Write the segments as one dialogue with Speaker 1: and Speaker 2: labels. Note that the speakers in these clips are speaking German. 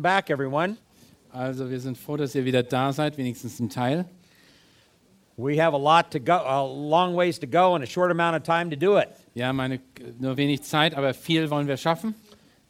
Speaker 1: Welcome back, everyone.
Speaker 2: Also wir sind froh, dass ihr wieder da seid, wenigstens ein Teil.
Speaker 1: We have a lot to go, a long ways to go, and a short amount of time to do it.
Speaker 2: Ja, meine, nur wenig Zeit, aber viel wollen wir schaffen.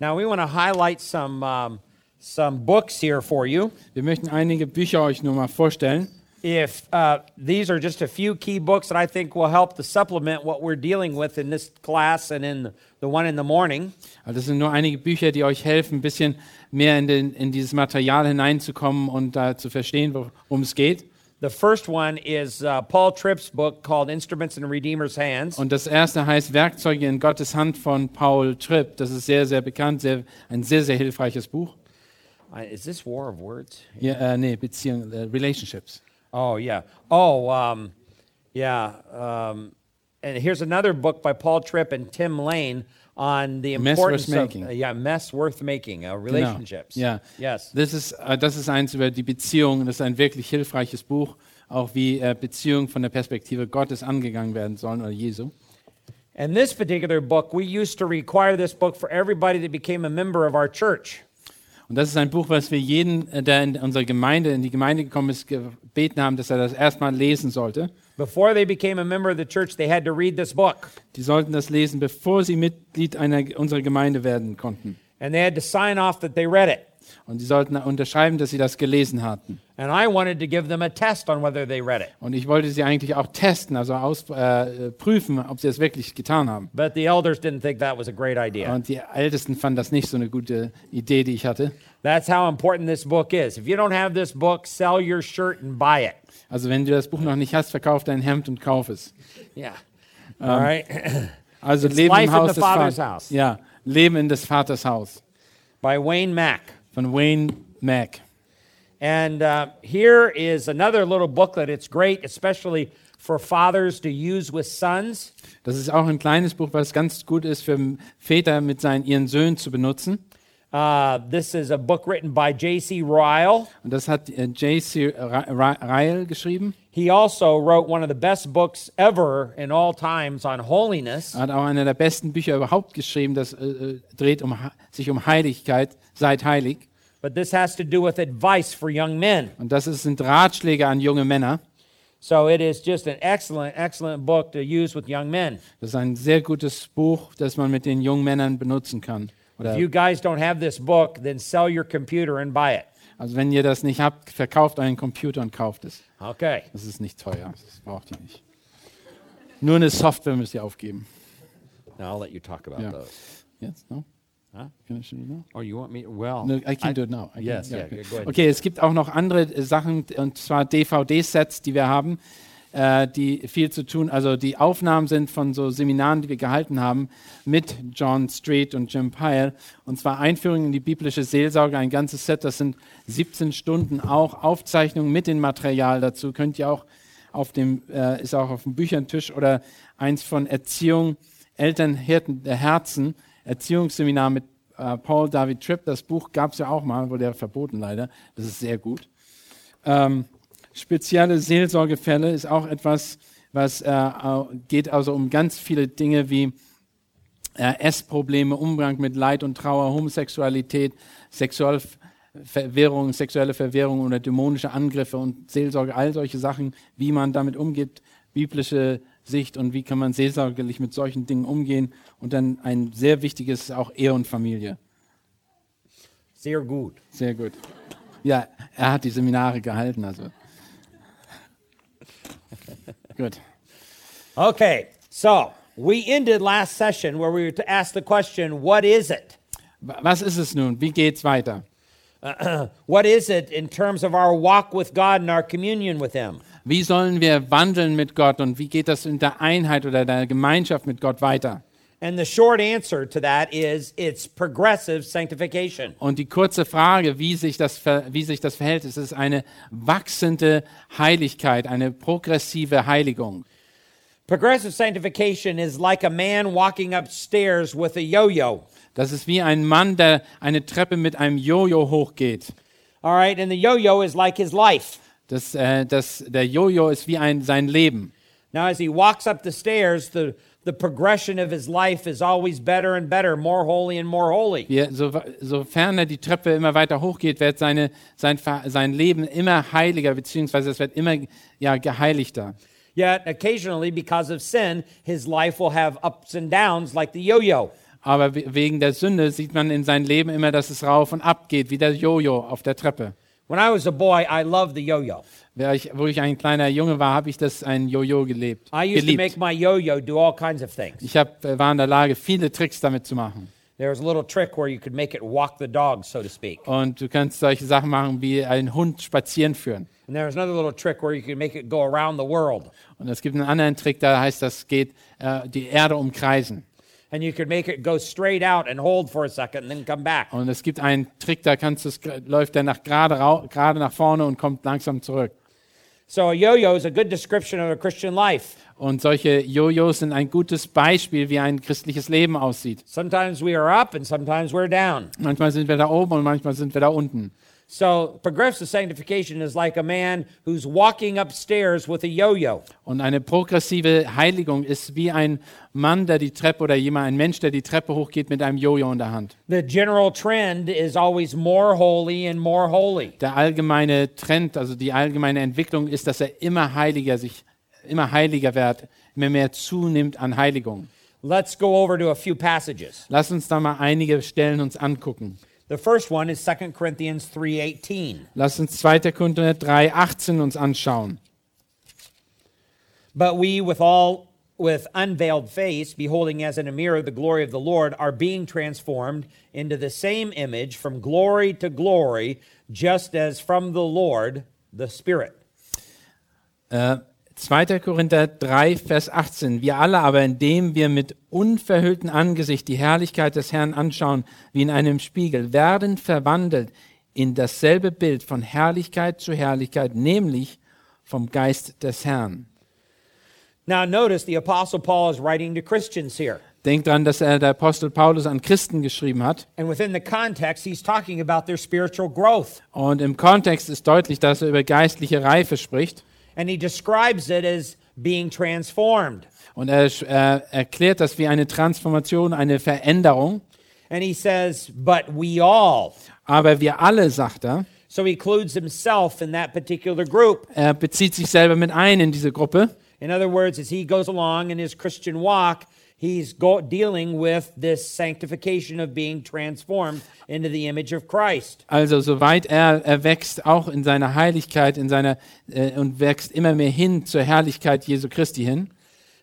Speaker 1: Now, we want to highlight some um, some books here for you.
Speaker 2: Wir möchten einige Bücher euch nur mal vorstellen.
Speaker 1: If uh, these are just a few key books that I think will help to supplement what we're dealing with in this class and in the, one in the morning.
Speaker 2: Also das sind nur einige Bücher, die euch helfen, ein bisschen mehr in, den, in dieses Material hineinzukommen und da zu verstehen, worum es geht.
Speaker 1: The first one is uh, Paul Tripp's book called Instruments in Redeemer's Hands.
Speaker 2: Und das erste heißt Werkzeuge in Gottes Hand von Paul Tripp. Das ist sehr, sehr bekannt, sehr, ein sehr, sehr hilfreiches Buch.
Speaker 1: Uh, is this War of Words?
Speaker 2: Ja, äh, nee, Beziehung, äh, Relationships.
Speaker 1: Oh yeah. Oh um, yeah. Um, and here's another book by Paul Tripp and Tim Lane on the
Speaker 2: Mess worth
Speaker 1: importance of
Speaker 2: making.
Speaker 1: uh, yeah mess worth making uh,
Speaker 2: Genau.
Speaker 1: relationships.
Speaker 2: Ja.
Speaker 1: Yes.
Speaker 2: Das ist, äh, das ist eins über die Beziehung. Das ist ein wirklich hilfreiches Buch, auch wie äh, Beziehungen von der Perspektive Gottes angegangen werden sollen oder Jesu.
Speaker 1: And this particular book, we used to require this book for everybody that became a member of our church.
Speaker 2: Und das ist ein Buch, was wir jeden, äh, der in unsere Gemeinde, in die Gemeinde gekommen ist, gebeten haben, dass er das erstmal lesen sollte.
Speaker 1: Before they became a member of the church, they had to read this book.
Speaker 2: Die sollten das lesen, bevor sie Mitglied einer unserer Gemeinde werden konnten.
Speaker 1: And they had to sign off that they read it.
Speaker 2: Und sie sollten unterschreiben, dass sie das gelesen hatten.
Speaker 1: And I wanted to give them a test on whether they read it.
Speaker 2: Und ich wollte sie eigentlich auch testen, also aus, äh, prüfen, ob sie es wirklich getan haben.
Speaker 1: But the elders didn't think that was a great idea.
Speaker 2: Und die Ältesten fanden das nicht so eine gute Idee, die ich hatte.
Speaker 1: That's how important this book is. If you don't have this book, sell your shirt and buy it.
Speaker 2: Also wenn du das Buch noch nicht hast, verkauf dein Hemd und kauf es.
Speaker 1: Yeah. All right.
Speaker 2: Also
Speaker 1: It's
Speaker 2: Leben im Haus des Vaters. Ja, Leben in des Vaters Haus
Speaker 1: By Wayne Mack.
Speaker 2: Von Wayne Mack.
Speaker 1: And uh, here is another little booklet. It's great, especially for fathers to use with sons.
Speaker 2: Das ist auch ein kleines Buch, was ganz gut ist für Väter mit seinen ihren Söhnen zu benutzen.
Speaker 1: Uh, this is a book written by J.C. Ryle.
Speaker 2: Und das hat äh, J.C. Ry- Ry- Ryle geschrieben.
Speaker 1: He also wrote one of the best books ever in all times on holiness.
Speaker 2: Er hat auch einer der besten Bücher überhaupt geschrieben, das äh, äh, dreht um, sich um Heiligkeit, seid heilig.
Speaker 1: But this has to do with advice for young men.
Speaker 2: Und das ist, sind Ratschläge an junge Männer.
Speaker 1: So it is just an excellent, excellent book to use with young men.
Speaker 2: Das ist ein sehr gutes Buch, das man mit den jungen Männern benutzen kann. Oder,
Speaker 1: If you guys don't have this book, then sell your computer and buy it.
Speaker 2: also wenn ihr das nicht habt, verkauft einen Computer und kauft es.
Speaker 1: Okay.
Speaker 2: Das ist nicht teuer, das braucht ihr nicht. Nur eine Software müsst ihr aufgeben.
Speaker 1: Now I'll let you talk about
Speaker 2: Yeah.
Speaker 1: those.
Speaker 2: Jetzt, no?
Speaker 1: Huh?
Speaker 2: Can I show you now?
Speaker 1: Oh, you want me? Well,
Speaker 2: No, I can
Speaker 1: I-
Speaker 2: do it now. I can-
Speaker 1: Yes, yeah,
Speaker 2: okay.
Speaker 1: go ahead.
Speaker 2: Okay, es gibt auch noch andere äh, Sachen, und zwar DVD-Sets, die wir haben, äh, die viel zu tun, also die Aufnahmen sind von so Seminaren, die wir gehalten haben mit John Street und Jim Pyle. Und zwar Einführung in die biblische Seelsorge, ein ganzes Set, das sind 17 Stunden, auch Aufzeichnungen mit dem Material dazu. Könnt ihr auch auf dem, äh, ist auch auf dem Büchertisch oder eins von Erziehung, Eltern, Hirten der Herzen, Erziehungsseminar mit äh, Paul David Tripp. Das Buch gab es ja auch mal, wurde ja verboten leider. Das ist sehr gut. Ähm, spezielle Seelsorgefälle ist auch etwas, was äh, geht also um ganz viele Dinge wie äh, Essprobleme, Umgang mit Leid und Trauer, Homosexualität, Sexualverwirrung, sexuelle Verwirrung oder dämonische Angriffe und Seelsorge, all solche Sachen, wie man damit umgeht, biblische Sicht und wie kann man seelsorgerlich mit solchen Dingen umgehen. Und dann ein sehr wichtiges ist auch Ehe und Familie.
Speaker 1: sehr gut.
Speaker 2: Sehr gut. Ja, er hat die Seminare gehalten, also. gut.
Speaker 1: Okay, so we ended last session where we were to ask the question, what is it?
Speaker 2: Wa- Was ist es nun? Wie geht's weiter?
Speaker 1: What is it in terms of our walk with God and our communion with Him?
Speaker 2: Wie sollen wir wandeln mit Gott und wie geht das in der Einheit oder der Gemeinschaft mit Gott weiter?
Speaker 1: And the short answer to that is it's progressive sanctification.
Speaker 2: Und die kurze Frage, wie sich das, wie sich das verhält, ist es eine wachsende Heiligkeit, eine progressive Heiligung.
Speaker 1: Progressive sanctification is like a man walking upstairs with a yo yo.
Speaker 2: Das ist wie ein Mann, der eine Treppe mit einem Jojo hochgeht.
Speaker 1: All right, and the yo yo is like his life.
Speaker 2: Das, äh, das, der Jojo ist wie ein, sein Leben.
Speaker 1: Now, as he walks up the stairs, the, the progression of his life is always better and better, more holy and more holy.
Speaker 2: Wie, so, sofern er die Treppe immer weiter hochgeht, wird seine, sein, sein Leben immer heiliger, beziehungsweise es wird immer ja, geheiligter.
Speaker 1: Yet, occasionally, because of sin, his life will have ups and downs like the yo yo.
Speaker 2: Aber we- wegen der Sünde sieht man in seinem Leben immer, dass es rauf und ab geht, wie der Jojo auf der Treppe.
Speaker 1: When I was a boy, I loved the yo yo.
Speaker 2: Wer ich, wo ich ein kleiner Junge war, habe ich das ein Jojo gelebt.
Speaker 1: I used to make
Speaker 2: geliebt.
Speaker 1: my yo yo do all kinds of things.
Speaker 2: Ich hab, äh, war in der Lage, viele Tricks damit zu machen.
Speaker 1: There was a little trick where you could make it walk the dog, so to speak.
Speaker 2: Und du kannst solche Sachen machen, wie einen Hund spazieren führen.
Speaker 1: And there was another little trick where you could make it go around the world.
Speaker 2: Und es gibt einen anderen Trick, da heißt das geht äh, die Erde umkreisen.
Speaker 1: And you could make it go straight out and hold for a second and then come back.
Speaker 2: Und es gibt einen Trick, da kannst du es läuft der nach gerade gerade nach vorne und kommt langsam zurück.
Speaker 1: So a yo yo is a good description of a Christian life.
Speaker 2: Und solche Jojos sind ein gutes Beispiel, wie ein christliches Leben aussieht.
Speaker 1: Sometimes we are up and sometimes we're down.
Speaker 2: Manchmal sind wir da oben und manchmal sind wir da unten.
Speaker 1: So progressive sanctification is like a man who's walking upstairs with a yo yo.
Speaker 2: Und eine progressive Heiligung ist wie ein Mann, der die Treppe oder jemand, ein Mensch, der die Treppe hochgeht mit einem Jojo in der Hand.
Speaker 1: The general trend is always more holy and more holy.
Speaker 2: Der allgemeine Trend, also die allgemeine Entwicklung ist, dass er immer heiliger sich, immer heiliger wird, immer mehr zunimmt an Heiligung.
Speaker 1: Let's go over to a few passages.
Speaker 2: Lass uns da mal einige Stellen uns angucken.
Speaker 1: The first one is 2 Corinthians 3:18.
Speaker 2: Lass uns 2. Korinther 3, 18 uns anschauen.
Speaker 1: But we with all with unveiled face beholding as in a mirror the glory of the Lord are being transformed into the same image from glory to glory just as from the Lord the Spirit.
Speaker 2: Äh, 2. Korinther 3, Vers 18. Wir alle aber, indem wir mit unverhülltem Angesicht die Herrlichkeit des Herrn anschauen, wie in einem Spiegel, werden verwandelt in dasselbe Bild von Herrlichkeit zu Herrlichkeit, nämlich vom Geist des Herrn.
Speaker 1: Now notice the apostle Paul is writing to Christians here.
Speaker 2: Denkt dran, dass er der Apostel Paulus an Christen geschrieben hat.
Speaker 1: And within the context he's talking about their spiritual growth.
Speaker 2: Und im Kontext ist deutlich, dass er über geistliche Reife spricht.
Speaker 1: And he describes it as being transformed.
Speaker 2: Und er äh, erklärt das wie eine Transformation, eine Veränderung.
Speaker 1: And he says, but we all.
Speaker 2: Aber wir alle, sagt er,
Speaker 1: So he includes himself in that particular group.
Speaker 2: er bezieht sich selber mit ein in diese Gruppe.
Speaker 1: In other words, as he goes along in his Christian walk, he's go- dealing with this sanctification of being transformed into the image of Christ.
Speaker 2: Also soweit er, er wächst auch in seiner Heiligkeit in seiner, äh, und wächst immer mehr hin zur Herrlichkeit Jesu Christi hin.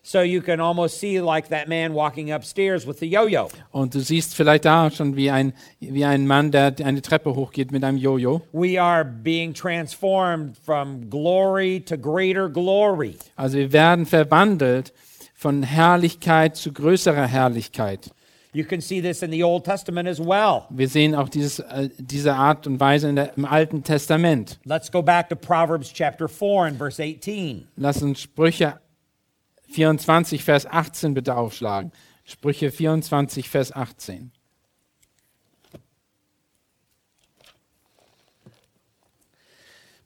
Speaker 1: So you can almost see like that man walking upstairs with the yo-yo.
Speaker 2: Und du siehst vielleicht da schon wie ein, wie ein Mann, der eine Treppe hochgeht mit einem Jojo.
Speaker 1: We are being transformed from glory to greater glory.
Speaker 2: Also wir werden verwandelt von Herrlichkeit zu größerer Herrlichkeit.
Speaker 1: You can see this in the Old Testament as well.
Speaker 2: Wir sehen auch dieses, äh, diese Art und Weise der, im Alten Testament.
Speaker 1: Let's go back to Proverbs chapter 4 and verse 18.
Speaker 2: Lass uns Sprüche 24, Vers 18 bitte aufschlagen. Sprüche 24, Vers 18.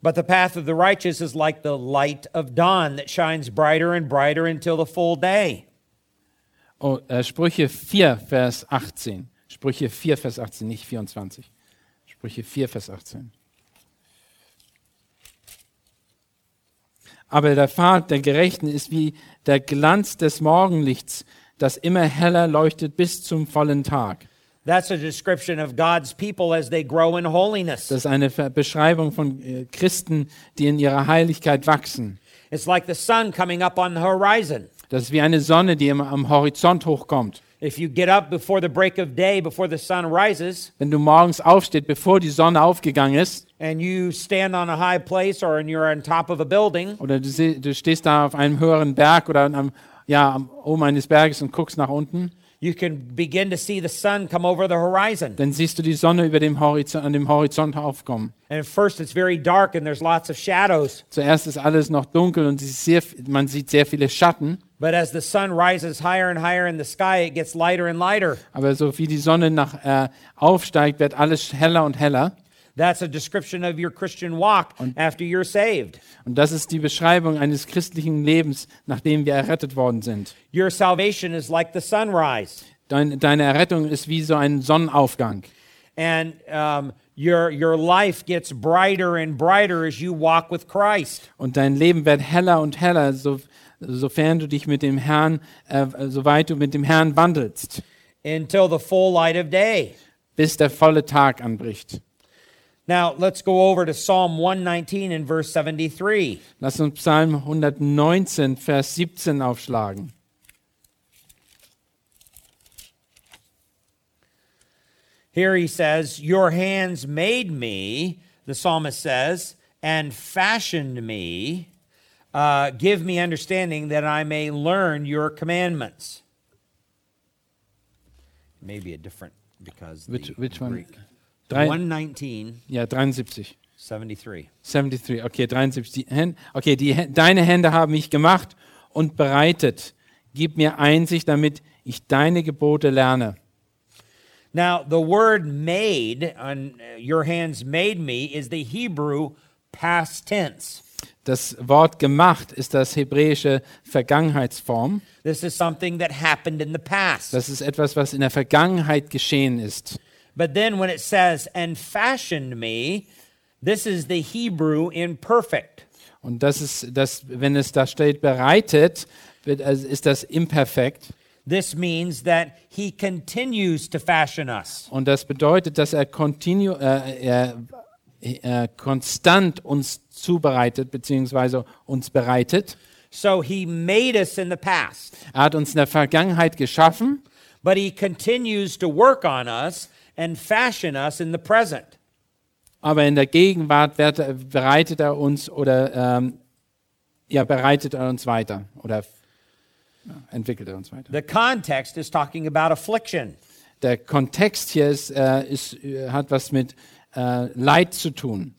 Speaker 1: But the path of the righteous is like the light of dawn that shines brighter and brighter until the full day.
Speaker 2: Oh, äh, Sprüche 4, Vers 18. Sprüche 4, Vers 18, nicht 24. Sprüche 4, Vers 18. Aber der Pfad der Gerechten ist wie der Glanz des Morgenlichts, das immer heller leuchtet bis zum vollen Tag.
Speaker 1: That's a description of God's people as they grow in holiness.
Speaker 2: Das ist eine Beschreibung von äh, Christen, die in ihrer Heiligkeit wachsen.
Speaker 1: It's like the sun coming up on the horizon.
Speaker 2: Das ist wie eine Sonne, die am Horizont hochkommt.
Speaker 1: If you get up before the break of day, before the sun rises,
Speaker 2: Wenn du morgens aufstehst, bevor die Sonne aufgegangen ist,
Speaker 1: and you stand on a high place or you're on top of a building,
Speaker 2: oder du, stehst da auf einem höheren Berg oder am, ja, am oben eines Berges und guckst nach unten,
Speaker 1: you can begin to see the sun come over the horizon.
Speaker 2: dann siehst du die Sonne über dem Horizont, an dem Horizont aufkommen.
Speaker 1: And at first it's very dark and there's lots of shadows.
Speaker 2: Zuerst ist alles noch dunkel und sehr, man sieht sehr viele Schatten.
Speaker 1: But as the sun rises higher and higher in the sky, it gets lighter and lighter.
Speaker 2: Aber so wie die Sonne nach, äh, aufsteigt, wird alles heller und heller.
Speaker 1: That's a description of your Christian walk after you're saved.
Speaker 2: Und das ist die Beschreibung eines christlichen Lebens, nachdem wir errettet worden sind.
Speaker 1: Your salvation is like the sunrise.
Speaker 2: Dein, deine Errettung ist wie so ein Sonnenaufgang.
Speaker 1: And um, your, your life gets brighter and brighter as you walk with Christ.
Speaker 2: Und dein Leben wird heller und heller, so, sofern du dich mit dem Herrn, äh, soweit du mit dem Herrn wandelst,
Speaker 1: until the full light of day.
Speaker 2: bis der volle Tag anbricht.
Speaker 1: Now, let's go over to Psalm 119 and verse 73.
Speaker 2: Lass uns Psalm 119, Vers 17 aufschlagen.
Speaker 1: Here he says, Your hands made me, the psalmist says, and fashioned me. Uh, give me understanding that I may learn your commandments. Maybe a different because
Speaker 2: Which, which one?
Speaker 1: Greek.
Speaker 2: Drei,
Speaker 1: 119,
Speaker 2: ja, 73.
Speaker 1: 73.
Speaker 2: 73, okay, 73. Die Hände, okay, die, deine Hände haben mich gemacht und bereitet. Gib mir Einsicht, damit ich deine Gebote lerne.
Speaker 1: Now, the word made, on uh, your hands made me, is the Hebrew past tense.
Speaker 2: Das Wort gemacht ist das hebräische Vergangenheitsform.
Speaker 1: This is something that happened in the past.
Speaker 2: Das ist etwas, was in der Vergangenheit geschehen ist.
Speaker 1: But then when it says, and fashioned me, this is the Hebrew imperfect.
Speaker 2: Und das ist, das, wenn es da steht, bereitet, wird, also ist das imperfekt.
Speaker 1: This means that he continues to fashion us.
Speaker 2: Und das bedeutet, dass er, continu, äh, er, er konstant uns zubereitet, beziehungsweise uns bereitet.
Speaker 1: So he made us in the past,
Speaker 2: Er hat uns in der Vergangenheit geschaffen,
Speaker 1: but he continues to work on us and fashion us in the present.
Speaker 2: aber in der Gegenwart wird, er- bereitet er uns oder ähm, ja, bereitet er uns weiter oder ja, entwickelt er uns weiter.
Speaker 1: The context is talking about affliction.
Speaker 2: Der Kontext hier ist, äh, ist, äh, hat was mit äh, Leid zu tun.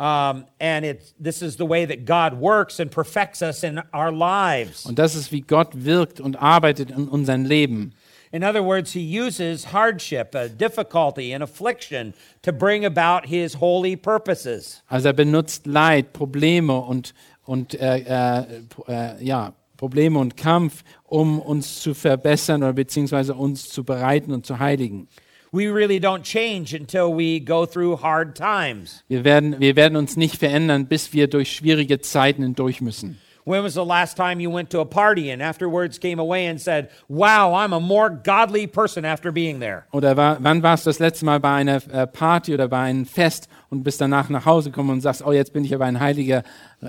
Speaker 1: Um, and it's, this is the way that God works and perfects us in our lives.
Speaker 2: Und das ist, wie Gott wirkt und arbeitet in unserem Leben.
Speaker 1: In other words, he uses hardship, difficulty, and affliction to bring about his holy purposes.
Speaker 2: Also er benutzt Leid, Probleme und, und äh, äh, äh, ja, Probleme und Kampf, um uns zu verbessern oder beziehungsweise uns zu bereiten und zu heiligen.
Speaker 1: We really don't change until we go through hard times.
Speaker 2: Wir werden, wir werden uns nicht verändern, bis wir durch schwierige Zeiten hindurch müssen.
Speaker 1: When was the last time you went to a party and afterwards came away and said, Wow, I'm a more godly person after being there?
Speaker 2: Oder war, wann warst du das letzte Mal bei einer äh, Party oder bei einem Fest und bist danach nach Hause gekommen und sagst, oh, jetzt bin ich aber eine heilige,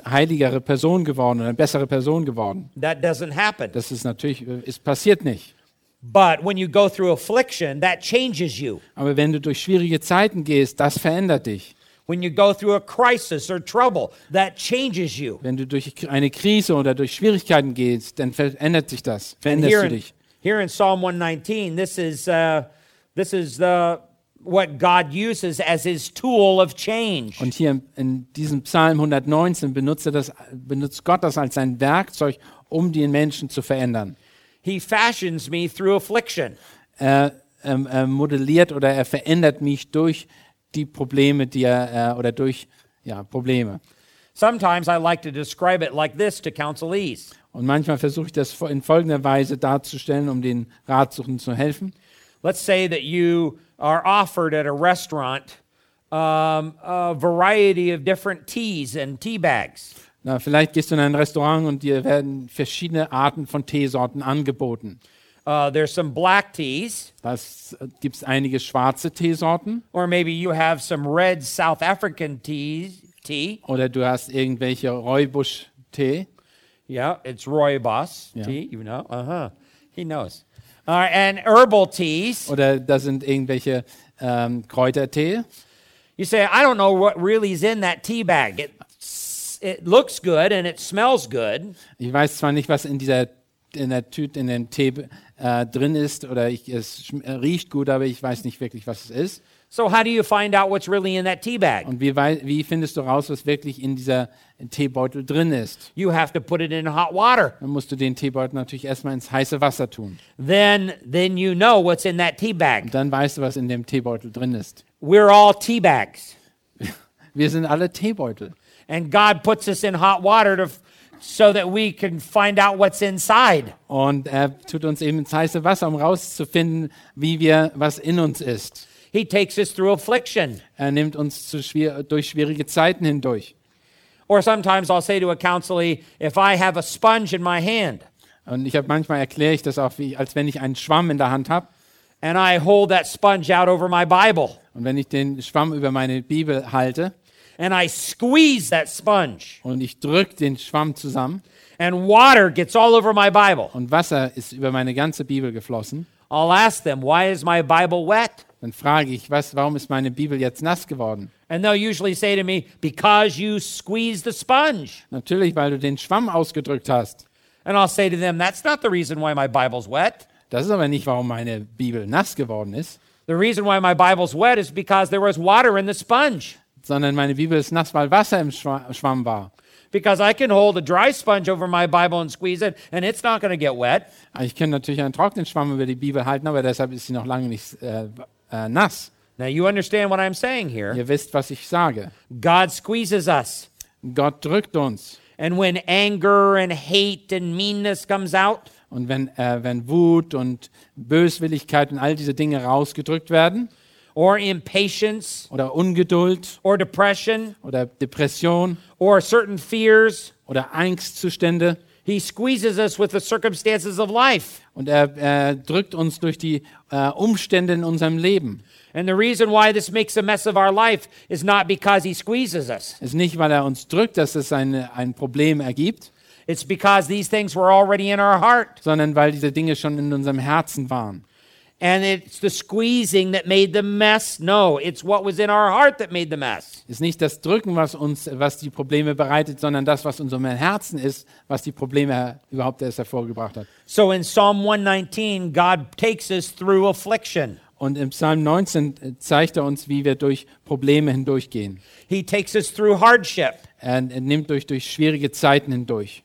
Speaker 2: heiligere Person geworden oder eine bessere Person geworden.
Speaker 1: That doesn't happen.
Speaker 2: Das ist natürlich, äh, ist passiert nicht.
Speaker 1: But when you go through affliction, that changes you.
Speaker 2: Aber wenn du durch schwierige Zeiten gehst, das verändert dich.
Speaker 1: When you go through a crisis or trouble, that changes you.
Speaker 2: Wenn du durch eine Krise oder durch Schwierigkeiten gehst, dann verändert sich das, veränderst
Speaker 1: here
Speaker 2: du dich.
Speaker 1: here in Psalm 119, this is, uh, this is the, what God uses as his tool of change.
Speaker 2: Und hier in diesem Psalm 119 benutzt, das, benutzt Gott das als sein Werkzeug, um den Menschen zu verändern.
Speaker 1: He fashions me through affliction.
Speaker 2: Er, ähm, er modelliert oder er verändert mich durch die Probleme, die er, äh, oder durch ja, Probleme.
Speaker 1: Sometimes I like to describe it like this to counselees.
Speaker 2: Und manchmal versuche ich das in folgender Weise darzustellen, um den Ratsuchenden zu helfen.
Speaker 1: Let's say that you are offered at a restaurant um, a variety of different teas and tea bags.
Speaker 2: Na, vielleicht gehst du in ein Restaurant und dir werden verschiedene Arten von Teesorten angeboten.
Speaker 1: Uh, there's some black teas,
Speaker 2: Da gibt es einige schwarze Teesorten
Speaker 1: or maybe you have some red South African teas, tea.
Speaker 2: oder du hast irgendwelche Räubusch-Tee.
Speaker 1: Yeah, it's Rooibos
Speaker 2: Yeah.
Speaker 1: tea, you know. Uh huh. He knows. Right, and herbal teas.
Speaker 2: Oder da sind irgendwelche ähm, Kräutertee.
Speaker 1: You say, I don't know what really is in that tea bag. It, it looks good and it smells good,
Speaker 2: Ich weiß zwar nicht, was in dieser in der Tüte, in dem Tee äh, drin ist oder ich, es äh, riecht gut, aber ich weiß nicht wirklich, was es ist.
Speaker 1: So, how do you find out what's really in that tea bag?
Speaker 2: Und wie, wie findest du raus, was wirklich in dieser Teebeutel drin ist?
Speaker 1: You have to put it in hot water.
Speaker 2: Dann musst du den Teebeutel natürlich erstmal ins heiße Wasser tun.
Speaker 1: Then, then you know what's in that tea bag.
Speaker 2: Und dann weißt du, was in dem Teebeutel drin ist.
Speaker 1: We're all tea bags.
Speaker 2: Wir sind alle Teebeutel.
Speaker 1: And God puts us in hot water to, so that we can find out what's inside.
Speaker 2: Und er tut uns eben ins heiße Wasser, um rauszufinden, wie wir, was in uns ist.
Speaker 1: He takes us through affliction.
Speaker 2: Er nimmt uns zu schwier durch schwierige Zeiten hindurch.
Speaker 1: Or sometimes I'll say to a counselee, if I have a sponge in my hand
Speaker 2: Und ich habe manchmal erkläre ich das auch, wie, als wenn ich einen Schwamm in der Hand habe.
Speaker 1: and I hold that sponge out over my Bible
Speaker 2: Und wenn ich den Schwamm über meine Bibel halte
Speaker 1: and I squeeze that sponge
Speaker 2: und ich drücke den Schwamm zusammen
Speaker 1: and water gets all over my Bible,
Speaker 2: und Wasser ist über meine ganze Bibel geflossen,
Speaker 1: I'll ask them, why is my Bible wet?
Speaker 2: dann frage ich, was, warum ist meine Bibel jetzt nass geworden?
Speaker 1: And they'll usually say to me, because you squeezed the sponge.
Speaker 2: Natürlich, weil du den Schwamm ausgedrückt hast.
Speaker 1: And I'll say to them, that's not the reason why my Bible's wet.
Speaker 2: Das ist aber nicht, warum meine Bibel nass geworden ist,
Speaker 1: The reason why my Bible's wet is because there was water in the sponge.
Speaker 2: Sondern meine Bibel ist nass, weil Wasser im Schwa- Schwamm war.
Speaker 1: Because I can hold a dry sponge over my Bible and squeeze it, and it's not going to get wet.
Speaker 2: Ich kann natürlich einen trockenen Schwamm über die Bibel halten, aber deshalb ist sie noch lange nicht äh, äh, nass.
Speaker 1: Now, you understand what I'm saying here.
Speaker 2: Ihr wisst, was ich sage.
Speaker 1: God squeezes us.
Speaker 2: Gott drückt uns.
Speaker 1: And when anger and hate and meanness comes out,
Speaker 2: Und wenn, äh, wenn Wut und Böswilligkeit und all diese Dinge rausgedrückt werden,
Speaker 1: or impatience,
Speaker 2: oder Ungeduld
Speaker 1: or depression,
Speaker 2: oder Depression
Speaker 1: or certain fears,
Speaker 2: oder Angstzustände,
Speaker 1: He squeezes us with the circumstances of life.
Speaker 2: und er, er drückt uns durch die äh, Umstände in unserem Leben.
Speaker 1: And the reason why this makes a mess of our life is not because He squeezes us,
Speaker 2: Es ist nicht, weil er uns drückt, dass es eine, ein Problem ergibt,
Speaker 1: it's because these things were already in our heart.
Speaker 2: sondern weil diese Dinge schon in unserem Herzen waren.
Speaker 1: And it's the squeezing that made the mess. No, it's what was in our heart that made the mess.
Speaker 2: Es ist nicht das Drücken, was uns, was die Probleme bereitet, sondern das, was unserem Herzen ist, was die Probleme überhaupt erst hervorgebracht hat.
Speaker 1: So in Psalm 119, God takes us through affliction.
Speaker 2: Und im Psalm 19 zeigt er uns, wie wir durch Probleme hindurchgehen.
Speaker 1: He takes us through hardship.
Speaker 2: Er nimmt durch, durch schwierige Zeiten hindurch.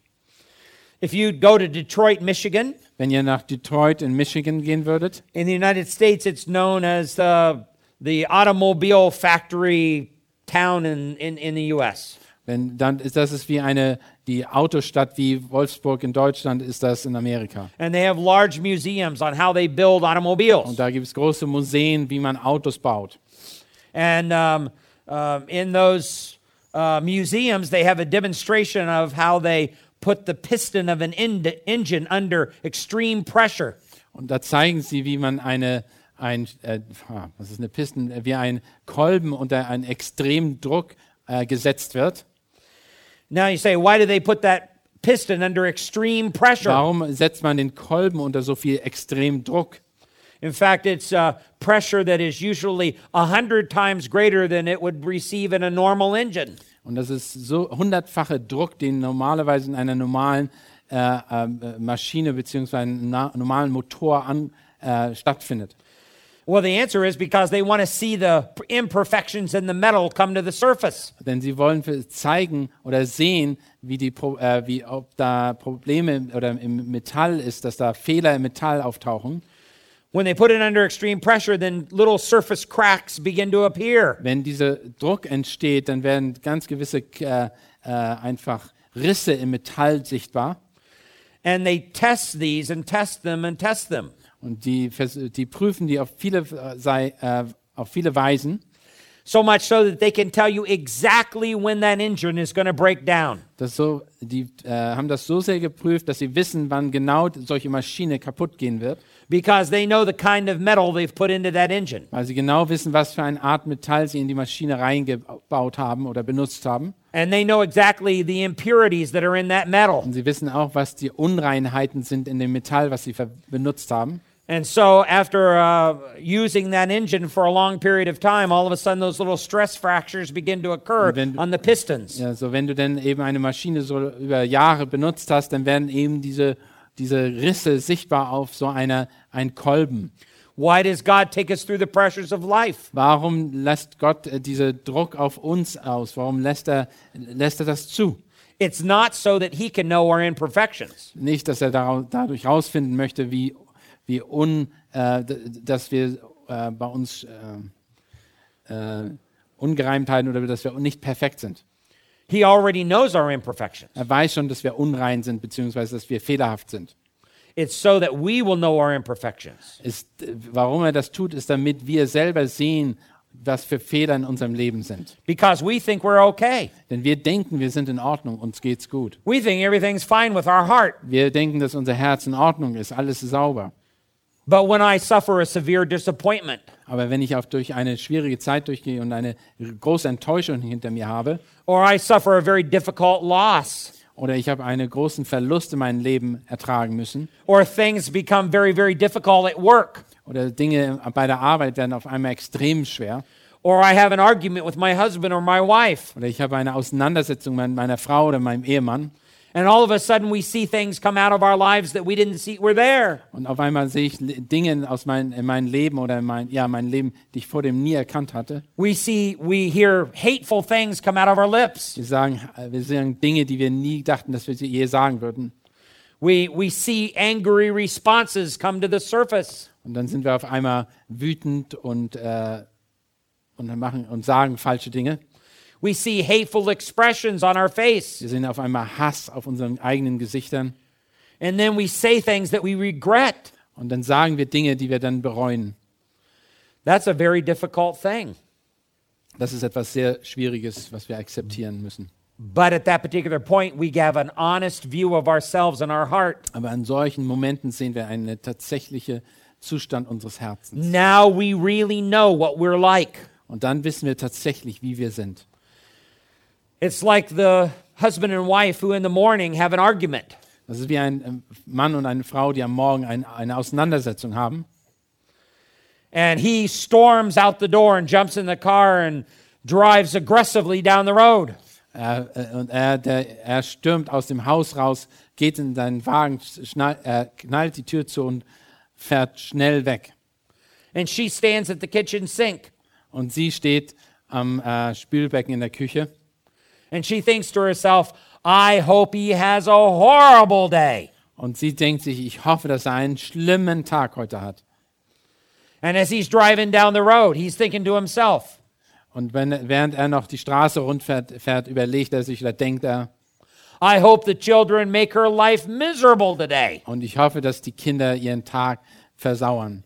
Speaker 1: If you go to Detroit, Michigan,
Speaker 2: Wenn ihr nach Detroit in Michigan gehen würdet,
Speaker 1: in the United States, it's known as uh, the automobile factory town in, in, in the U.S.
Speaker 2: wenn, dann ist das ist wie eine, die Autostadt wie Wolfsburg in Deutschland ist das in Amerika.
Speaker 1: And they have large museums on how they build automobiles.
Speaker 2: Und da gibt es große Museen, wie man Autos baut.
Speaker 1: And um, um, in those uh, museums, they have a demonstration of how they put the piston of an engine under extreme pressure.
Speaker 2: Und da zeigen sie, wie man eine, ein, äh, ah, was ist eine Pisten, äh, wie ein Kolben unter einen extremen Druck äh, gesetzt wird.
Speaker 1: Now you say, why do they put that piston under extreme pressure?
Speaker 2: Warum setzt man den Kolben unter so viel extremem Druck?
Speaker 1: In fact, it's uh, pressure that is usually a hundred times greater than it would receive in a normal engine.
Speaker 2: Und das ist so hundertfache Druck, den normalerweise in einer normalen äh, äh, Maschine bzw. einem normalen Motor an, äh, stattfindet.
Speaker 1: Well, the answer is because they want to see the imperfections in the metal come to the surface.
Speaker 2: Denn sie wollen zeigen oder sehen, wie, die, äh, wie ob da Probleme oder im Metall ist, dass da Fehler im Metall auftauchen.
Speaker 1: When they put it under extreme pressure, then little surface cracks begin to appear.
Speaker 2: Wenn dieser Druck entsteht, dann werden ganz gewisse äh, äh, einfach Risse im Metall sichtbar.
Speaker 1: And they test these and test them and test them.
Speaker 2: Und die, die prüfen die auf viele, äh, sei, äh, auf viele Weisen.
Speaker 1: So much so that they can tell you exactly when that engine is going to break down.
Speaker 2: Das so, die äh, haben das so sehr geprüft, dass sie wissen, wann genau solche Maschine kaputt gehen wird,
Speaker 1: Because they know the kind of metal they've put into that engine.
Speaker 2: weil sie genau wissen, was für eine Art Metall sie in die Maschine reingebaut haben oder benutzt haben.
Speaker 1: And they know exactly the impurities that are in that metal.
Speaker 2: Und sie wissen auch, was die Unreinheiten sind in dem Metall, was sie benutzt haben.
Speaker 1: And so, after uh, using that engine for a long period of time, all of a sudden those little stress fractures begin to occur
Speaker 2: wenn-
Speaker 1: on the pistons.
Speaker 2: Ja, so wenn du dann eben eine Maschine so über Jahre benutzt hast, dann werden eben diese diese Risse sichtbar auf so einer ein Kolben.
Speaker 1: Why does God take us through the pressures of life?
Speaker 2: Warum lässt Gott äh, diesen Druck auf uns aus? Warum lässt er, lässt er das zu?
Speaker 1: It's not so that He can know our imperfections.
Speaker 2: Nicht, dass er dadurch herausfinden möchte, wie, wie un, äh, dass wir äh, bei uns äh, äh, Ungereimtheiten oder dass wir nicht perfekt sind.
Speaker 1: He already knows our imperfections.
Speaker 2: Er weiß schon, dass wir unrein sind, beziehungsweise dass wir fehlerhaft sind.
Speaker 1: It's so that we will know our imperfections.
Speaker 2: Ist, warum er das tut, ist, damit wir selber sehen, was für Fehler in unserem Leben sind.
Speaker 1: Because we think we're okay.
Speaker 2: Denn wir denken, wir sind in Ordnung, uns geht's gut.
Speaker 1: We think everything's fine with our heart.
Speaker 2: Wir denken, dass unser Herz in Ordnung ist, alles ist sauber.
Speaker 1: But when I suffer a severe disappointment,
Speaker 2: Aber wenn ich auf durch eine schwierige Zeit durchgehe und eine große Enttäuschung hinter mir habe,
Speaker 1: or I suffer a very difficult loss,
Speaker 2: oder ich habe einen großen Verlust in meinem Leben ertragen müssen,
Speaker 1: or things become very, very difficult at work,
Speaker 2: oder Dinge bei der Arbeit werden auf einmal extrem schwer,
Speaker 1: or I have an argument with my husband or my wife,
Speaker 2: oder ich habe eine Auseinandersetzung mit meiner Frau oder meinem Ehemann,
Speaker 1: and all of a sudden we see things come out of our lives that we didn't see were there.
Speaker 2: und auf einmal sehe ich Dinge aus mein, in meinem Leben oder in mein, ja, mein Leben, die ich vor dem nie erkannt hatte.
Speaker 1: We see, we hear hateful things come out of our lips.
Speaker 2: Wir sagen, äh, wir sagen Dinge, die wir nie dachten, dass wir sie je sagen würden.
Speaker 1: We, we see angry responses come to the surface.
Speaker 2: Und dann sind wir auf einmal wütend und, äh, und, machen, und sagen falsche Dinge.
Speaker 1: We see hateful expressions on our face.
Speaker 2: Wir sehen auf einmal Hass auf unseren eigenen Gesichtern.
Speaker 1: And then we say things that we regret.
Speaker 2: Und dann sagen wir Dinge, die wir dann bereuen.
Speaker 1: That's a very difficult thing.
Speaker 2: Das ist etwas sehr Schwieriges, was wir akzeptieren müssen.
Speaker 1: But at that particular point, we have an honest view of ourselves and our heart.
Speaker 2: Aber in solchen Momenten sehen wir einen tatsächlichen Zustand unseres Herzens.
Speaker 1: Now we really know what we're like.
Speaker 2: Und dann wissen wir tatsächlich, wie wir sind.
Speaker 1: It's like the husband and wife who in the morning have an argument.
Speaker 2: Das ist wie ein ähm, Mann und eine Frau, die am Morgen ein, eine Auseinandersetzung haben.
Speaker 1: And he storms out the door and jumps in the car and drives aggressively down the road.
Speaker 2: Er, äh, und er, der, er stürmt aus dem Haus raus, geht in seinen Wagen, schnall, er knallt die Tür zu und fährt schnell weg.
Speaker 1: And she stands at the kitchen sink
Speaker 2: Und sie steht am äh, Spülbecken in der Küche
Speaker 1: and she thinks to herself, I hope he has a horrible day.
Speaker 2: und sie denkt sich, ich hoffe, dass er einen schlimmen Tag heute hat.
Speaker 1: And as he's driving down the road, he's thinking to himself,
Speaker 2: Und wenn, während er noch die Straße rundfährt, fährt, überlegt er sich oder denkt er,
Speaker 1: I hope the children make her life miserable today.
Speaker 2: und ich hoffe, dass die Kinder ihren Tag versauern.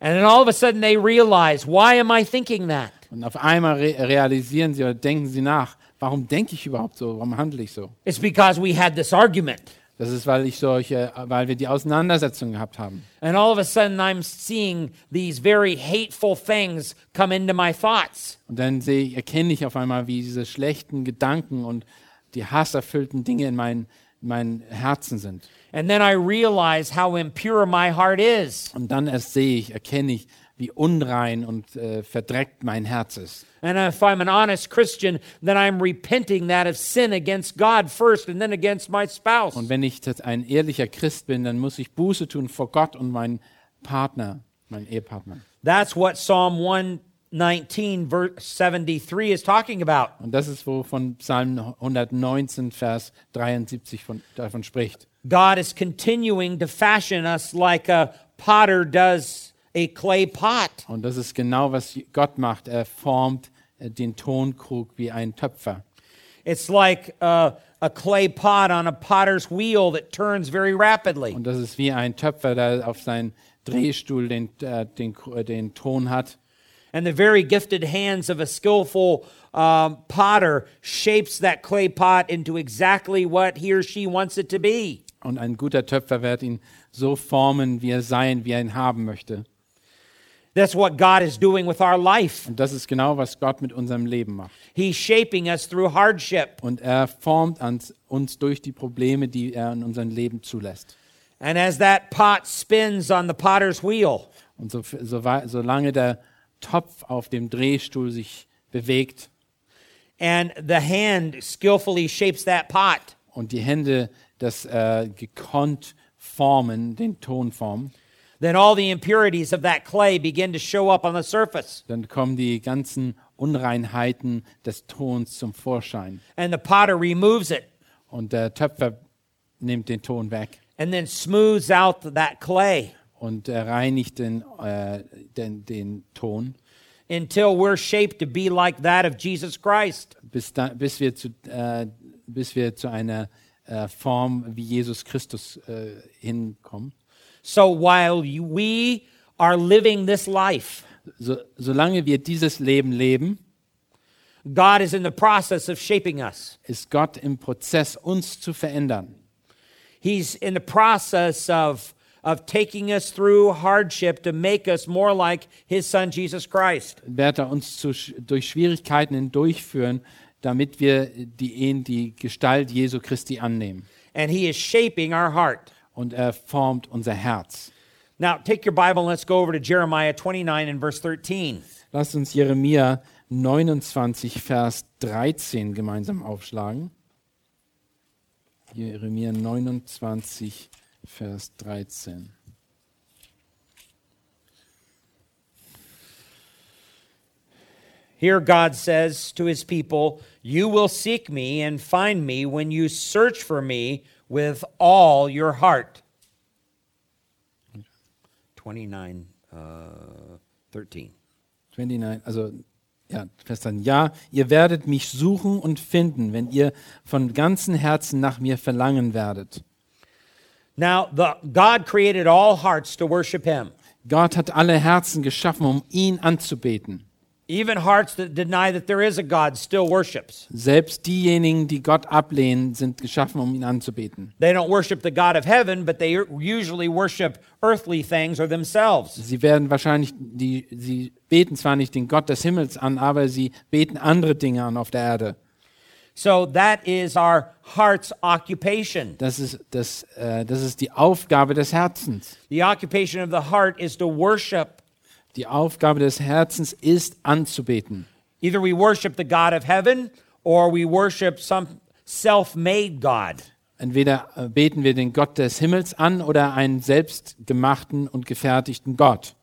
Speaker 1: And then all of a sudden they realize, why am I thinking that?
Speaker 2: Und auf einmal re realisieren sie oder denken sie nach, warum denke ich überhaupt so, warum handle ich so?
Speaker 1: It's because we had this argument.
Speaker 2: Das ist, weil ich solche, weil wir die Auseinandersetzung gehabt haben.
Speaker 1: And all of a sudden I'm seeing these very hateful things come into my thoughts.
Speaker 2: Und dann sehe erkenne ich auf einmal, wie diese schlechten Gedanken und die hasserfüllten Dinge in meinen, in meinen Herzen sind.
Speaker 1: And then I realize how impure my heart is.
Speaker 2: Und dann erst sehe ich, erkenne ich, wie unrein und äh, verdreckt mein Herz ist.
Speaker 1: And if I'm an honest Christian, then I'm repenting that of sin against God first and then against my spouse.
Speaker 2: Und wenn ich ein ehrlicher Christ bin, dann muss ich Buße tun vor Gott und meinen Partner, meinen Ehepartner.
Speaker 1: That's what Psalm 119, verse 73 is talking about.
Speaker 2: Und das ist, wovon Psalm 119, Vers 73 von, davon spricht.
Speaker 1: God is continuing to fashion us like a potter does a clay pot.
Speaker 2: Und das ist genau, was Gott macht. Er formt äh, den Tonkrug wie ein Töpfer.
Speaker 1: It's like a, a clay pot on a potter's wheel that turns very rapidly.
Speaker 2: Und das ist wie ein Töpfer, der auf seinen Drehstuhl den, äh, den, äh, den Ton hat.
Speaker 1: And the very gifted hands of a skillful um, potter shapes that clay pot into exactly what he or she wants it to be.
Speaker 2: Und ein guter Töpfer wird ihn so formen, wie er sein, wie er ihn haben möchte.
Speaker 1: That's what God is doing with our life.
Speaker 2: Und das ist genau, was Gott mit unserem Leben macht.
Speaker 1: He's shaping us through hardship.
Speaker 2: Und er formt uns durch die Probleme, die er in unserem Leben zulässt.
Speaker 1: And as that pot spins on the potter's wheel,
Speaker 2: Und so, so, solange der Topf auf dem Drehstuhl sich bewegt
Speaker 1: and the hand skillfully shapes that pot,
Speaker 2: und die Hände das äh, gekonnt formen, den Ton formen,
Speaker 1: then all the impurities of that clay begin to show up on the surface.
Speaker 2: dann kommen die ganzen Unreinheiten des Tons zum Vorschein.
Speaker 1: And the potter removes it
Speaker 2: Und der Töpfer nimmt den Ton weg
Speaker 1: and then smooths out that clay
Speaker 2: und er reinigt den, äh, den, den Ton,
Speaker 1: until we're shaped to be like that of Jesus Christ.
Speaker 2: bis, da, bis, wir, zu, äh, bis wir zu einer äh, Form wie Jesus Christus äh, hinkommen.
Speaker 1: So while we are living this life,
Speaker 2: So, solange wir dieses Leben leben,
Speaker 1: God is in the process of shaping us.
Speaker 2: ist Gott im Prozess, uns zu verändern.
Speaker 1: He's in the process of, of taking us through hardship to make us more like his son Jesus Christ.
Speaker 2: Wird er uns zu, durch Schwierigkeiten hindurchführen, damit wir die, die Gestalt Jesu Christi annehmen.
Speaker 1: And he is shaping our heart.
Speaker 2: Und er formt unser Herz.
Speaker 1: Now, take your Bible and let's go over to Jeremiah 29 and verse 13.
Speaker 2: Lasst uns Jeremia 29, Vers 13 gemeinsam aufschlagen. Jeremia 29, Vers 13.
Speaker 1: Here, God says to his people, You will seek me and find me when you search for me with all your heart. 29, uh, 13.
Speaker 2: 29, also ja, Vers 13. Ja, ihr werdet mich suchen und finden, wenn ihr von ganzem Herzen nach mir verlangen werdet.
Speaker 1: Now, the, God created all hearts to worship him,
Speaker 2: Gott hat alle Herzen geschaffen, um ihn anzubeten.
Speaker 1: Even hearts that deny that there is a God still worships.
Speaker 2: Selbst diejenigen, die Gott ablehnen, sind geschaffen, um ihn anzubeten.
Speaker 1: They don't worship the God of heaven, but they usually worship earthly things or themselves.
Speaker 2: Sie werden wahrscheinlich, die, sie beten zwar nicht den Gott des Himmels an, aber sie beten andere Dinge an auf der Erde.
Speaker 1: So that is our heart's occupation.
Speaker 2: Das ist, das, äh, das ist die Aufgabe des Herzens.
Speaker 1: The occupation of the heart is to worship.
Speaker 2: Die Aufgabe des Herzens ist anzubeten.
Speaker 1: Either we worship the God of heaven or we worship some self made God.
Speaker 2: Entweder äh, beten wir den Gott des Himmels an oder einen selbstgemachten und gefertigten Gott.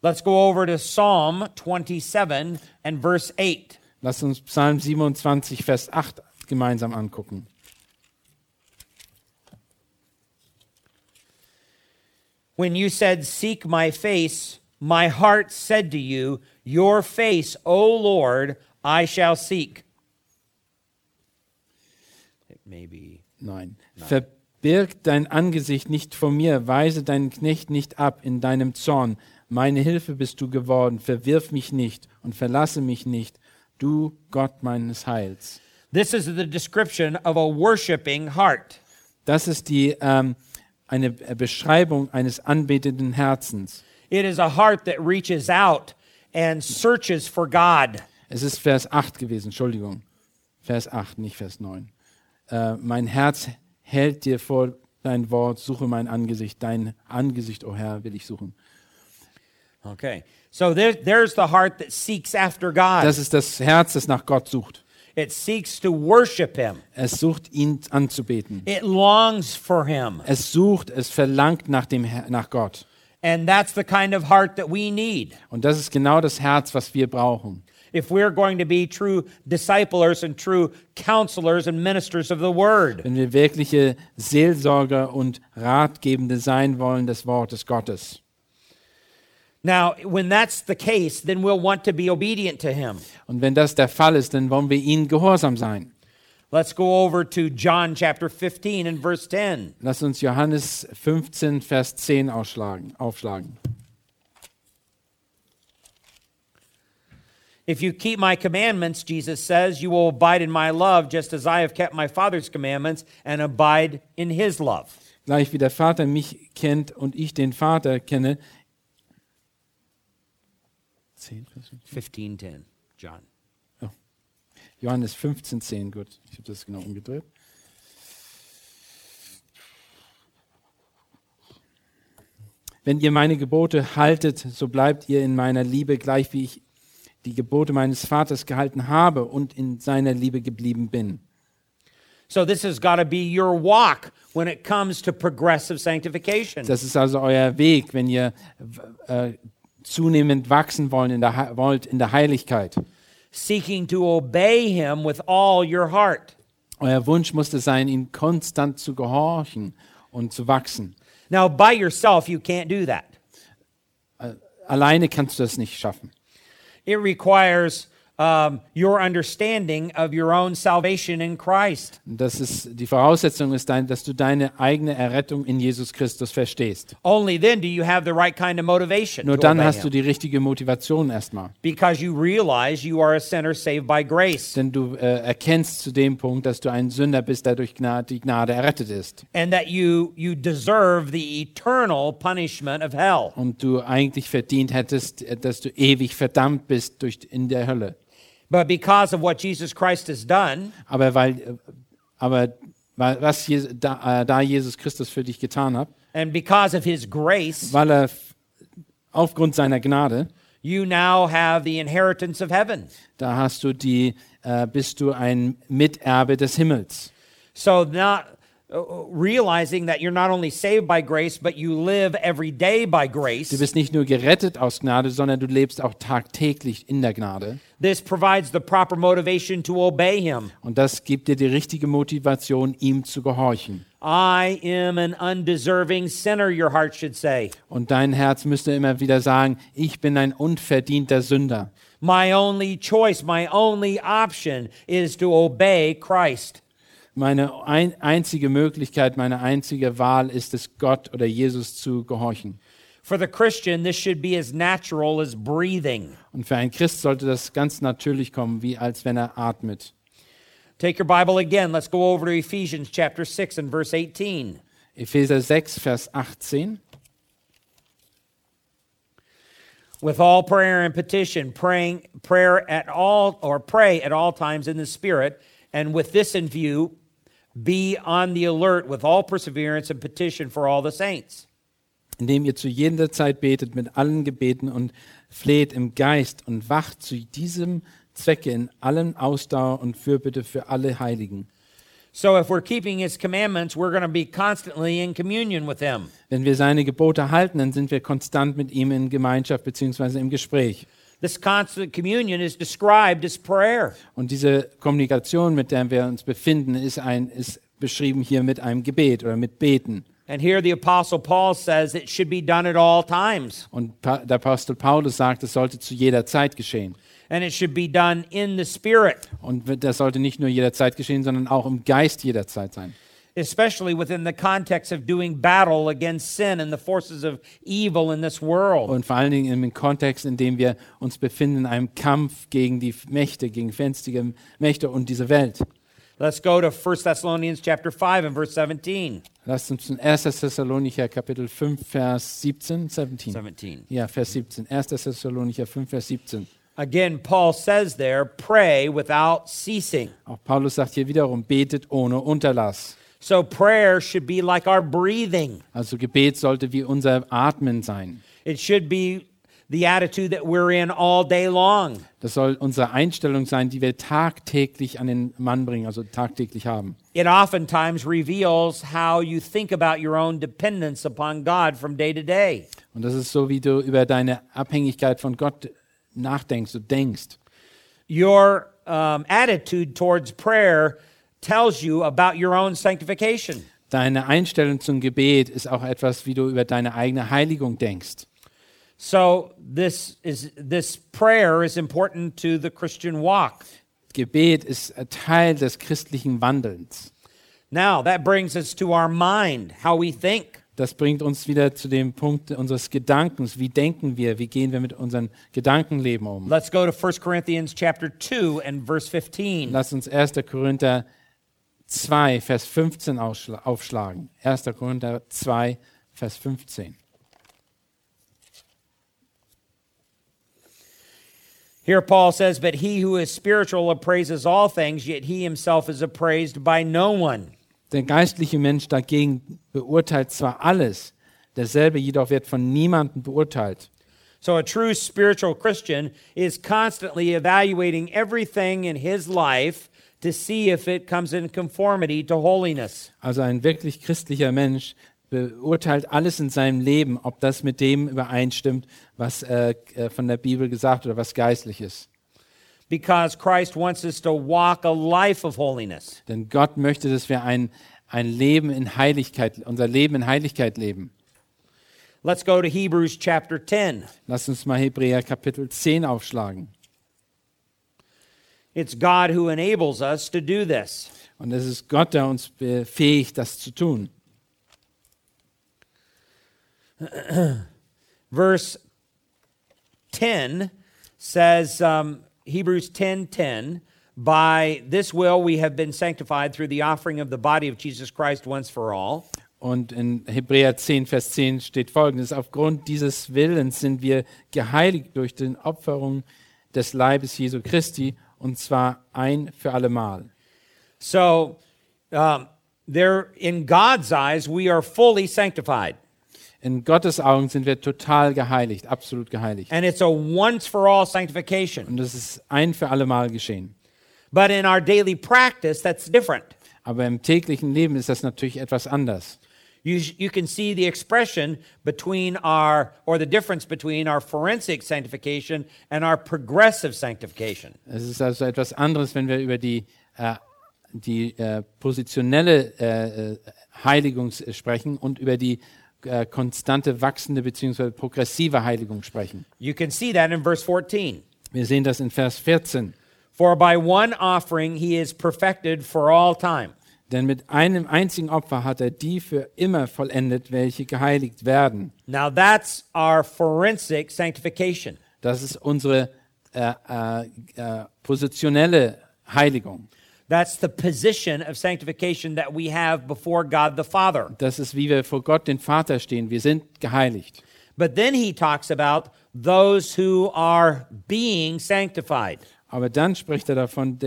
Speaker 1: Let's go over to Psalm 27 and verse 8.
Speaker 2: Lasst uns Psalm 27, Vers 8 gemeinsam angucken.
Speaker 1: When you said, Seek my face, my heart said to you, Your face, O Lord, I shall seek. It may be.
Speaker 2: Nein. Verbirg dein Angesicht nicht vor mir, weise deinen Knecht nicht ab in deinem Zorn. Meine Hilfe bist du geworden, verwirf mich nicht und verlasse mich nicht, du Gott meines Heils.
Speaker 1: This is the description of a worshiping heart.
Speaker 2: Das ist die, ähm, eine Beschreibung eines anbetenden Herzens.
Speaker 1: It is a heart that reaches out and searches for God.
Speaker 2: Es ist Vers 8 gewesen, Entschuldigung. Vers 8, nicht Vers 9. Äh, mein Herz hält dir vor dein Wort, suche mein Angesicht. Dein Angesicht, o oh Herr, will ich suchen.
Speaker 1: Okay. So there, there's the heart that seeks after God.
Speaker 2: Das ist das Herz, das nach Gott sucht.
Speaker 1: It seeks to worship Him.
Speaker 2: Es sucht, ihn anzubeten.
Speaker 1: It longs for Him.
Speaker 2: Es sucht, es verlangt nach, dem, nach Gott.
Speaker 1: And that's the kind of heart that we need.
Speaker 2: Und das ist genau das Herz, was wir brauchen.
Speaker 1: If we're going to be true disciplers and true counselors and ministers of the Word.
Speaker 2: Wenn wir wirkliche Seelsorger und Ratgebende sein wollen des Wortes Gottes.
Speaker 1: Now, when that's the case, then we'll want to be obedient to Him.
Speaker 2: Und wenn das der Fall ist, dann wollen wir ihnen gehorsam sein.
Speaker 1: Let's go over to John chapter 15 and verse 10.
Speaker 2: Lass uns Johannes 15, Vers 10 ausschlagen, aufschlagen.
Speaker 1: If you keep my commandments, Jesus says, you will abide in my love, just as I have kept my Father's commandments and abide in his love.
Speaker 2: Gleich wie der Vater mich kennt und ich den Vater kenne. 10, 15.
Speaker 1: 15:10, John.
Speaker 2: Johannes 15, 10, gut. Ich habe das genau umgedreht. Wenn ihr meine Gebote haltet, so bleibt ihr in meiner Liebe, gleich wie ich die Gebote meines Vaters gehalten habe und in seiner Liebe geblieben bin.
Speaker 1: So this has got to be your walk when it comes to progressive sanctification.
Speaker 2: Das ist also euer Weg, wenn ihr äh, zunehmend wachsen wollen in der, wollt in der Heiligkeit.
Speaker 1: Seeking to obey him with all your heart.
Speaker 2: Euer Wunsch musste sein, ihm konstant zu gehorchen und zu wachsen.
Speaker 1: Now, by yourself, you can't do that.
Speaker 2: Alleine kannst du das nicht schaffen.
Speaker 1: It requires um, your understanding of your own salvation in Christ.
Speaker 2: Das ist, die Voraussetzung ist, dein, dass du deine eigene Errettung in Jesus Christus verstehst.
Speaker 1: Only then do you have the right kind of motivation.
Speaker 2: Nur dann hast du
Speaker 1: him.
Speaker 2: die richtige Motivation erstmal.
Speaker 1: because you realize you are a sinner saved by grace
Speaker 2: Denn du äh, erkennst zu dem Punkt, dass du ein Sünder bist, der durch Gnade, die Gnade errettet ist.
Speaker 1: and that you you deserve the eternal punishment of hell.
Speaker 2: Und du eigentlich verdient hättest, äh, dass du ewig verdammt bist durch, in der Hölle.
Speaker 1: But because of what Jesus Christ has done,
Speaker 2: Aber, weil, äh, aber weil, was Je da, äh, da Jesus Christus für dich getan hat,
Speaker 1: and because of his grace,
Speaker 2: weil er aufgrund seiner Gnade,
Speaker 1: you now have the inheritance of heaven.
Speaker 2: da hast du die, äh, bist du ein Miterbe des Himmels.
Speaker 1: So not realizing that you're not only saved by grace, but you live every day by
Speaker 2: Du
Speaker 1: grace.
Speaker 2: bist nicht nur gerettet aus Gnade, sondern du lebst auch tagtäglich in der Gnade.
Speaker 1: This provides the proper motivation to obey him.
Speaker 2: Und das gibt dir die richtige Motivation, ihm zu gehorchen.
Speaker 1: I am an undeserving sinner, your heart should say.
Speaker 2: Und dein Herz müsste immer wieder sagen, ich bin ein unverdienter Sünder.
Speaker 1: My only choice, my only option is to obey Christ.
Speaker 2: Meine ein, einzige Möglichkeit, meine einzige Wahl ist es, Gott oder Jesus zu gehorchen.
Speaker 1: For the Christian, this should be as natural as breathing.
Speaker 2: Und für einen Christ sollte das ganz natürlich kommen, wie als wenn er atmet.
Speaker 1: Take your Bible again. Let's go over to Ephesians chapter 6 and verse 18.
Speaker 2: Epheser 6, Vers 18.
Speaker 1: With all prayer and petition, praying prayer at all or pray at all times in the Spirit, and with this in view, be on the alert with all perseverance and petition for all the saints.
Speaker 2: indem ihr zu jeder Zeit betet mit allen Gebeten und fleht im Geist und wacht zu diesem Zwecke in allen Ausdauer und Fürbitte für alle Heiligen.
Speaker 1: So if we're keeping his commandments, we're going to be constantly in communion with him.
Speaker 2: Wenn wir seine Gebote halten, dann sind wir konstant mit ihm in Gemeinschaft bzw. im Gespräch.
Speaker 1: This constant communion is described as prayer.
Speaker 2: Und diese Kommunikation, mit der wir uns befinden, ist, ein, ist beschrieben hier mit einem Gebet oder mit Beten.
Speaker 1: And here the Apostle Paul says it should be done at all times,
Speaker 2: Und Pa- der Apostel Paulus sagt, es sollte zu jeder Zeit geschehen.
Speaker 1: and it should be done in the Spirit,
Speaker 2: Und das sollte nicht nur jederzeit geschehen, sondern auch im Geist jederzeit sein.
Speaker 1: Especially within the context of doing battle against sin and the forces of evil in this world.
Speaker 2: Und vor allen Dingen im Kontext, in dem wir uns befinden, in einem Kampf gegen die Mächte, gegen fenstige Mächte und diese Welt.
Speaker 1: Let's go to 1 Thessalonians chapter 5 and verse 17.
Speaker 2: Lasst uns in 1. Thessalonicher Kapitel 5, Vers 17, 17.
Speaker 1: 17.
Speaker 2: Ja, Vers 17. 1. Thessalonicher 5, Vers 17.
Speaker 1: Again, Paul says there, pray without ceasing.
Speaker 2: Auch Paulus sagt hier wiederum, betet ohne Unterlass.
Speaker 1: So prayer should be like our breathing.
Speaker 2: Also Gebet sollte wie unser Atmen sein.
Speaker 1: It should be the attitude that we're in all day long.
Speaker 2: Das soll unsere Einstellung sein, die wir tagtäglich an den Mann bringen, also tagtäglich haben.
Speaker 1: It oftentimes reveals how you think about your own dependence upon God from day to day.
Speaker 2: Und das ist so, wie du über deine Abhängigkeit von Gott nachdenkst, du denkst.
Speaker 1: Your um, attitude towards prayer tells you about your own sanctification.
Speaker 2: Deine Einstellung zum Gebet ist auch etwas, wie du über deine eigene Heiligung denkst.
Speaker 1: So this is this prayer is important to the Christian walk.
Speaker 2: Gebet ist Teil des christlichen Wandelns.
Speaker 1: Now that brings us to our mind, how we think.
Speaker 2: Das bringt uns wieder zu dem Punkt unseres Gedankens. Wie denken wir? Wie gehen wir mit unserem Gedankenleben um?
Speaker 1: Let's go to 1 Corinthians chapter 2 and verse 15.
Speaker 2: Lass uns 1. Korinther 2, Vers 15 ausschla- aufschlagen. 1. Korinther 2, Vers 15.
Speaker 1: Here Paul says, But he who is spiritual appraises all things, yet he himself is appraised by no one.
Speaker 2: Der geistliche Mensch dagegen beurteilt zwar alles, derselbe jedoch wird von niemandem beurteilt.
Speaker 1: So a true spiritual Christian is constantly evaluating everything in his life to see if it comes in conformity to holiness.
Speaker 2: Also ein wirklich christlicher Mensch beurteilt alles in seinem Leben, ob das mit dem übereinstimmt, was äh, äh, von der Bibel gesagt oder was geistlich ist.
Speaker 1: Because Christ wants us to walk a life of holiness.
Speaker 2: Denn Gott möchte, dass wir ein, ein Leben in Heiligkeit, unser Leben in Heiligkeit leben.
Speaker 1: Let's go to Hebrews chapter 10.
Speaker 2: Lass uns mal Hebräer Kapitel 10 aufschlagen.
Speaker 1: It's God who enables us to do this.
Speaker 2: Und es ist Gott, der uns befähigt, das zu tun.
Speaker 1: Verse 10 says, um, Hebrews 10 10, by this will we have been sanctified through the offering of the body of Jesus Christ once for all.
Speaker 2: Und in Hebräer 10, Vers 10 steht folgendes: Aufgrund dieses Willens sind wir geheiligt durch die Opferung des Leibes Jesu Christi, und zwar ein für allemal.
Speaker 1: So, um, there, in God's eyes, we are fully sanctified.
Speaker 2: In Gottes Augen sind wir total geheiligt, absolut geheiligt.
Speaker 1: And it's a once for all sanctification.
Speaker 2: Und das ist ein für allemal geschehen.
Speaker 1: But in our daily practice, that's different.
Speaker 2: Aber im täglichen Leben ist das natürlich etwas anders.
Speaker 1: You, you can see the expression between our, or the difference between our forensic sanctification and our progressive sanctification.
Speaker 2: Es ist also etwas anderes, wenn wir über die, äh, die äh, positionelle äh, äh Heiligung äh, sprechen und über die äh, konstante wachsende bzw. progressive Heiligung sprechen.
Speaker 1: You can see that in verse 14.
Speaker 2: Wir sehen das in Vers 14.
Speaker 1: For by one offering he is perfected for all time.
Speaker 2: Denn mit einem einzigen Opfer hat er die für immer vollendet, welche geheiligt werden.
Speaker 1: Now that's our forensic sanctification.
Speaker 2: Das ist unsere äh, äh, äh, positionelle Heiligung.
Speaker 1: That's the position of sanctification that we have before God the Father.
Speaker 2: Das ist, wie wir vor Gott den Vater stehen. Wir sind geheiligt.
Speaker 1: But then he talks about those who are being sanctified.
Speaker 2: Aber dann spricht er davon,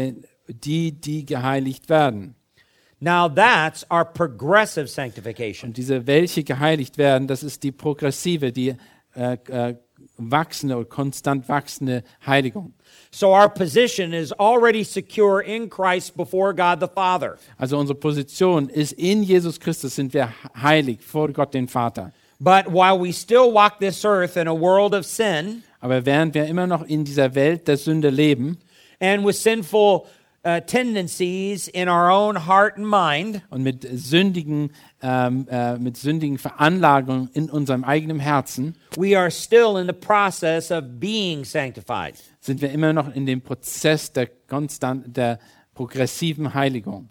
Speaker 2: die, die geheiligt werden.
Speaker 1: Now that's our progressive sanctification.
Speaker 2: Und diese, welche geheiligt werden, das ist die progressive, die äh, äh, wachsende oder konstant wachsende Heiligung.
Speaker 1: So our position is already secure in Christ before God the Father.
Speaker 2: Also unsere Position ist, in Jesus Christus sind wir heilig vor Gott den Vater.
Speaker 1: But while we still walk this earth in a world of sin
Speaker 2: Aber während wir immer noch in dieser Welt der Sünde leben
Speaker 1: and with sinful Uh, tendencies in our own heart and mind,
Speaker 2: und mit sündigen, ähm, äh, mit sündigen Veranlagungen in unserem eigenen Herzen,
Speaker 1: we are still in the process of being sanctified.
Speaker 2: sind wir immer noch in dem Prozess der konstant, der progressiven Heiligung.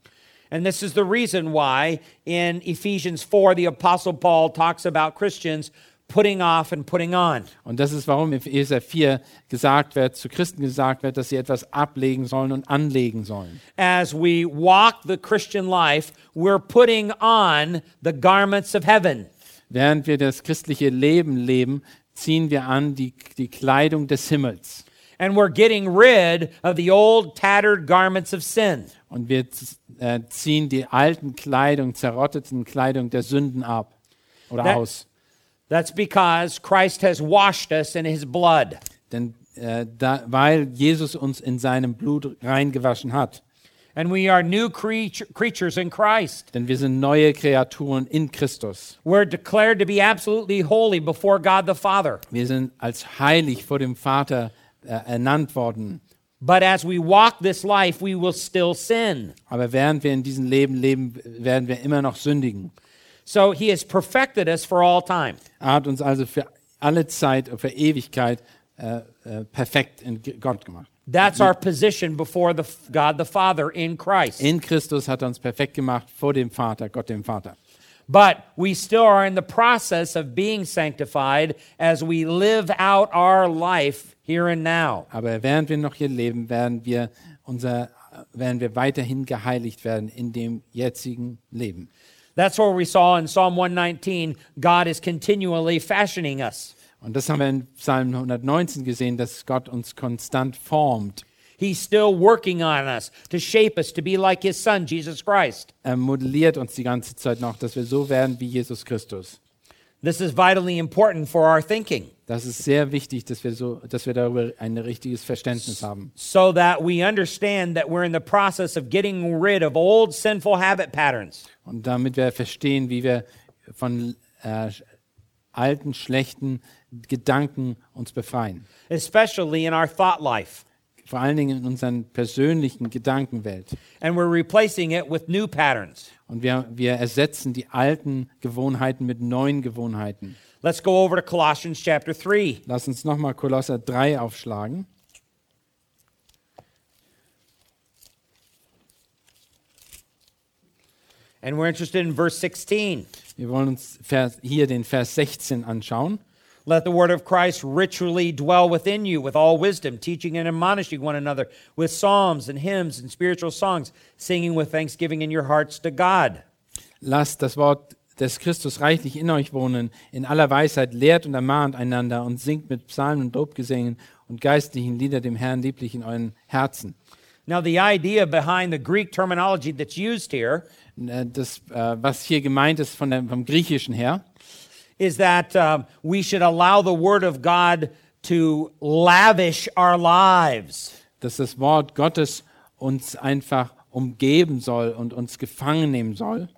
Speaker 1: And this is the reason why in Ephesians 4, the Apostle Paul talks about Christians putting off and putting on.
Speaker 2: Und das ist, warum in Epheser 4 gesagt wird, zu Christen gesagt wird, dass sie etwas ablegen sollen und anlegen sollen.
Speaker 1: As we walk the Christian life, we're putting on the garments of heaven.
Speaker 2: Während wir das christliche Leben leben, ziehen wir an die, die Kleidung des Himmels.
Speaker 1: And we're getting rid of the old tattered garments of sin.
Speaker 2: Und wir äh, ziehen die alten Kleidung, zerrotteten Kleidung der Sünden ab oder
Speaker 1: That-
Speaker 2: aus.
Speaker 1: That's because Christ has washed us in his blood.
Speaker 2: Denn äh, da, weil Jesus uns in seinem Blut reingewaschen hat.
Speaker 1: And we are new creature, creatures in Christ.
Speaker 2: Denn wir sind neue Kreaturen in Christus.
Speaker 1: We're declared to be absolutely holy before God the Father.
Speaker 2: Wir sind als heilig vor dem Vater äh, ernannt worden.
Speaker 1: But as we walk this life, we will still sin.
Speaker 2: Aber während wir in diesem Leben leben, werden wir immer noch sündigen.
Speaker 1: So he has perfected us for all time.
Speaker 2: Er hat uns also für alle Zeit und für Ewigkeit äh, äh, perfekt in Gott gemacht.
Speaker 1: That's our position before the God the Father in Christ.
Speaker 2: In Christus hat er uns perfekt gemacht vor dem Vater, Gott dem Vater.
Speaker 1: But we still are in the process of being sanctified as we live out our life here and now.
Speaker 2: Aber während wir noch hier leben, werden wir, unser, werden wir weiterhin geheiligt werden in dem jetzigen Leben.
Speaker 1: That's where we saw in Psalm 119 God is continually fashioning us.
Speaker 2: Und das haben wir in Psalm 119 gesehen, dass Gott uns konstant formt.
Speaker 1: He's still working on us to shape us to be like his son, Jesus Christ.
Speaker 2: Er modelliert uns die ganze Zeit noch, dass wir so werden wie Jesus Christus.
Speaker 1: This is vitally important for our thinking.
Speaker 2: Das ist sehr wichtig, dass wir, so, dass wir darüber ein richtiges Verständnis haben.
Speaker 1: so that we understand that we're in the process of getting rid of old sinful habit patterns.
Speaker 2: Und damit wir verstehen, wie wir von äh, alten, schlechten Gedanken uns befreien.
Speaker 1: especially in our thought life.
Speaker 2: Vor allen Dingen in unserer persönlichen Gedankenwelt.
Speaker 1: And we're replacing it with new patterns.
Speaker 2: Und wir, wir ersetzen die alten Gewohnheiten mit neuen Gewohnheiten.
Speaker 1: Let's go over to Colossians chapter 3.
Speaker 2: Lass uns nochmal Kolosser 3 aufschlagen.
Speaker 1: And we're interested in verse 16.
Speaker 2: Wir wollen uns Vers, hier den Vers 16 anschauen.
Speaker 1: Let the word of Christ richly dwell within you with all wisdom, teaching and admonishing one another with psalms and hymns and spiritual songs, singing with thanksgiving in your hearts to God.
Speaker 2: Lasst das Wort des Christus reichlich in euch wohnen. In aller Weisheit lehrt und ermahnt einander und singt mit Psalmen und Lobgesängen und geistlichen Lieder dem Herrn lieblich in euren Herzen.
Speaker 1: Now, the idea behind the Greek terminology that's used here
Speaker 2: Äh, Das, äh, was hier gemeint ist von der, vom Griechischen her,
Speaker 1: is that um, we should allow the word of God to lavish our lives.
Speaker 2: dass das Wort Gottes uns einfach umgeben soll und uns gefangen nehmen soll.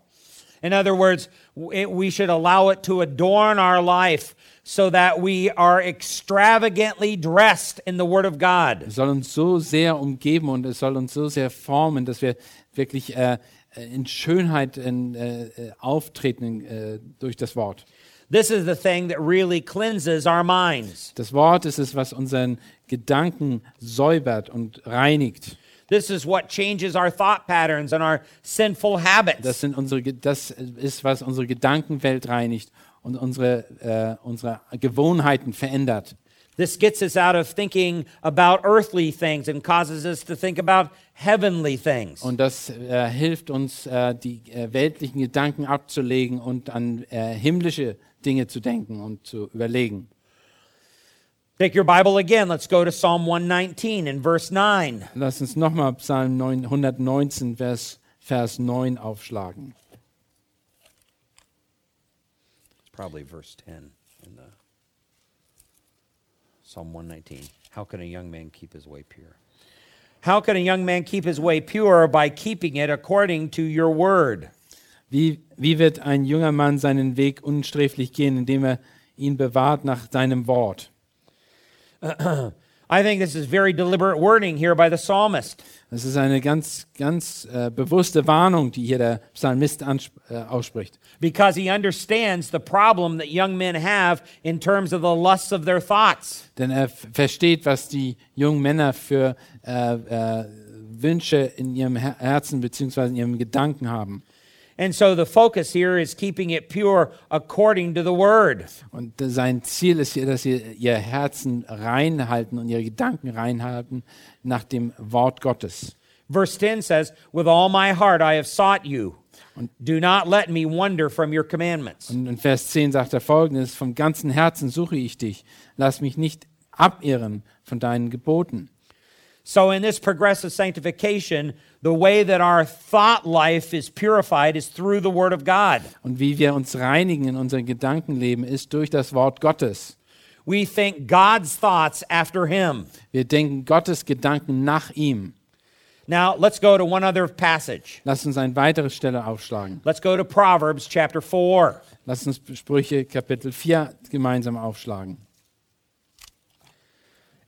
Speaker 1: In other words, we should allow it to adorn our life so that we are extravagantly dressed in the Word of God.
Speaker 2: Es soll uns so sehr umgeben und es soll uns so sehr formen, dass wir wirklich äh, in Schönheit in, äh, äh, auftreten äh, durch das Wort.
Speaker 1: This is the thing that really cleanses our minds.
Speaker 2: Das Wort ist es, was unseren Gedanken säubert und reinigt.
Speaker 1: This is what changes our thought patterns and our sinful
Speaker 2: Das,
Speaker 1: habits.
Speaker 2: sind unsere, das ist, was unsere Gedankenwelt reinigt und unsere, äh, unsere Gewohnheiten verändert.
Speaker 1: This gets us out of thinking about earthly things and causes us to think about heavenly things.
Speaker 2: Und das äh, hilft uns, äh, die äh, weltlichen Gedanken abzulegen und an äh, himmlische Dinge zu denken und zu überlegen.
Speaker 1: Take your Bible again. Let's go to Psalm 119 and verse 9.
Speaker 2: Lass uns nochmal Psalm 9 119, Vers, Vers 9 aufschlagen.
Speaker 1: It's probably verse 10 in the Psalm 119. How can a young man keep his way pure? How can a young man keep his way pure by keeping it according to your word?
Speaker 2: Wie, wie wird ein junger Mann seinen Weg unsträflich gehen, indem er ihn bewahrt nach deinem Wort?
Speaker 1: I think this is very deliberate wording here by the psalmist.
Speaker 2: Das ist eine ganz, ganz äh, bewusste Warnung, die hier der Psalmist äh, ausspricht.
Speaker 1: because he understands the problem that young men have in terms of the lusts of their thoughts.
Speaker 2: Denn er versteht, was die jungen Männer für äh, äh, Wünsche in ihrem Her Herzen bzw. in ihrem Gedanken haben.
Speaker 1: And so the focus here is keeping it pure according to the word.
Speaker 2: Und sein Ziel ist hier, dass sie ihr Herzen reinhalten und ihre Gedanken reinhalten nach dem Wort Gottes.
Speaker 1: Verse 10 says, With all my heart I have sought you. Do not let me wander from your commandments.
Speaker 2: Und in Vers 10 sagt er folgendes, vom ganzen Herzen suche ich dich, lass mich nicht abirren von deinen Geboten.
Speaker 1: So, in this progressive sanctification, the way that our thought life is purified is through the Word of God.
Speaker 2: Und wie wir uns reinigen in unserem Gedankenleben, ist durch das Wort Gottes.
Speaker 1: We think God's thoughts after Him.
Speaker 2: Wir denken Gottes Gedanken nach ihm.
Speaker 1: Now, let's go to one other passage.
Speaker 2: Lass uns eine weitere Stelle aufschlagen.
Speaker 1: Let's go to Proverbs chapter 4.
Speaker 2: Lass uns Sprüche Kapitel 4 gemeinsam aufschlagen.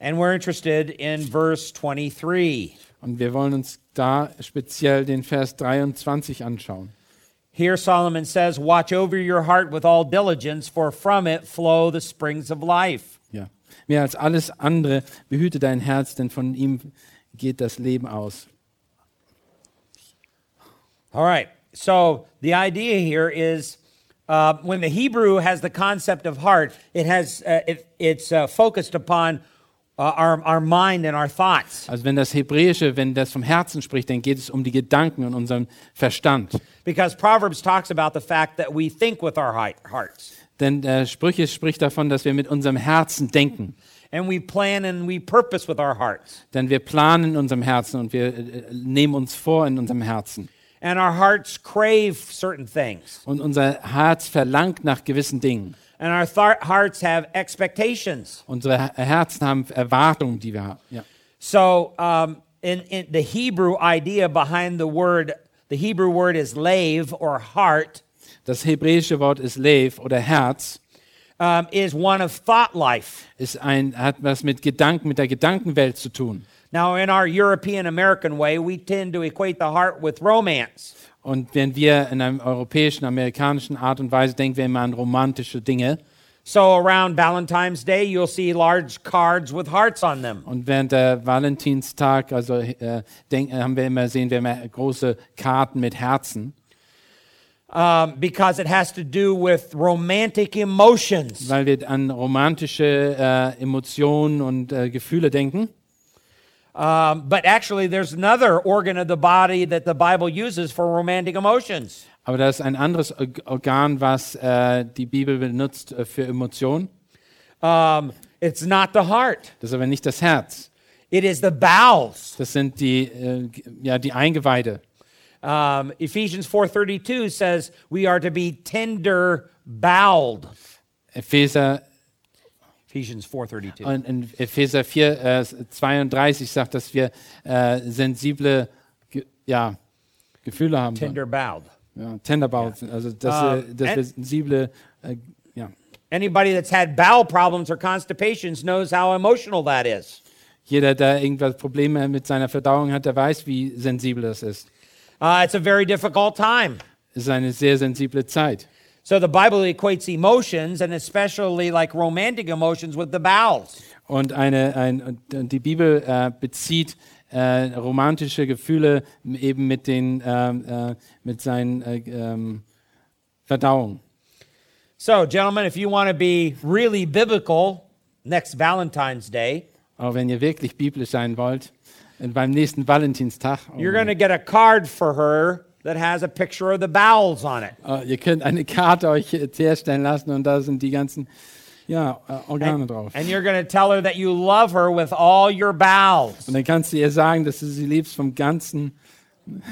Speaker 1: And we're interested in verse 23.
Speaker 2: Und wir wollen uns da speziell den Vers 23 anschauen.
Speaker 1: Here, Solomon says, Watch over your heart with all diligence, for from it flow the springs of life.
Speaker 2: Ja. Mehr als alles andere behüte dein Herz, denn von ihm geht das Leben aus.
Speaker 1: All right. So the idea here is uh, when the Hebrew has the concept of heart, it has uh, it, it's uh, focused upon our, our mind and our thoughts.
Speaker 2: Also wenn das Hebräische, wenn das vom Herzen spricht, dann geht es um die Gedanken und unseren Verstand.
Speaker 1: Because Proverbs talks about the fact that we think with our hearts
Speaker 2: Denn äh, Sprüche spricht davon, dass wir mit unserem Herzen denken.
Speaker 1: and we plan and we purpose with our hearts.
Speaker 2: Denn wir planen in unserem Herzen und wir äh, nehmen uns vor in unserem Herzen.
Speaker 1: And our hearts crave certain things,
Speaker 2: Und unser Herz verlangt nach gewissen Dingen.
Speaker 1: and our hearts have expectations.
Speaker 2: Unsere Her- Herzen haben Erwartungen, die wir haben. Ja.
Speaker 1: So, um, in, in the Hebrew idea behind the word, the Hebrew word is lave or heart,
Speaker 2: Das hebräische Wort ist Lev oder Herz.
Speaker 1: um, is one of thought life.
Speaker 2: Ist ein, hat was mit Gedanken, mit der Gedankenwelt zu tun.
Speaker 1: Now, in our European American way, we tend to equate the heart with romance.
Speaker 2: Und wenn wir in einer europäischen, amerikanischen Art und Weise denken, wir immer an romantische Dinge.
Speaker 1: So, around Valentine's Day, you'll see large cards with hearts on them.
Speaker 2: Und während der Valentinstag, also äh, denk, haben wir immer sehen wir immer große Karten mit Herzen,
Speaker 1: Um, because it has to do with romantic emotions.
Speaker 2: weil wir an romantische äh, Emotionen und äh, Gefühle denken.
Speaker 1: Um, but actually, there's another organ of the body that the Bible uses for romantic emotions.
Speaker 2: Aber das ist ein anderes Org- Organ, was äh, die Bibel benutzt äh, für Emotionen.
Speaker 1: Um, it's not the heart,
Speaker 2: Das ist aber nicht das Herz.
Speaker 1: it is the bowels.
Speaker 2: Das sind die, äh, ja, die Eingeweide.
Speaker 1: Um, Ephesians 4.32 says we are to be tender boweled.
Speaker 2: Epheser,
Speaker 1: Ephesians 4.32.
Speaker 2: und in Epheser 4, äh, 32 sagt, dass wir äh, sensible ge ja, Gefühle haben.
Speaker 1: Tender bowed.
Speaker 2: Ja, Tenderbaut, sind. also dass, äh, dass wir sensible, äh, ja.
Speaker 1: Anybody that's had bowel problems or constipations knows how emotional that is.
Speaker 2: Jeder, der irgendwas Probleme mit seiner Verdauung hat, der weiß, wie sensibel das ist.
Speaker 1: Uh, it's a very difficult time.
Speaker 2: Es ist eine sehr sensible Zeit.
Speaker 1: So the Bible equates emotions, and especially like romantic emotions, with the bowels.
Speaker 2: Und, eine, ein, die Bibel äh, bezieht äh, romantische Gefühle eben mit, den, ähm, äh, mit seinen äh, ähm, Verdauungen.
Speaker 1: So, gentlemen, if you want to be really biblical next Valentine's Day,
Speaker 2: Aber wenn ihr wirklich biblisch sein wollt, beim nächsten Valentinstag, oh
Speaker 1: you're going to get a card for her that has a picture of the bowels on it.
Speaker 2: äh, ihr könnt eine Karte euch herstellen lassen und da sind die ganzen ja, äh, Organe drauf.
Speaker 1: And you're going to tell her that you love her with all your bowels.
Speaker 2: Und dann kannst du ihr sagen, dass du sie liebst vom Ganzen. Und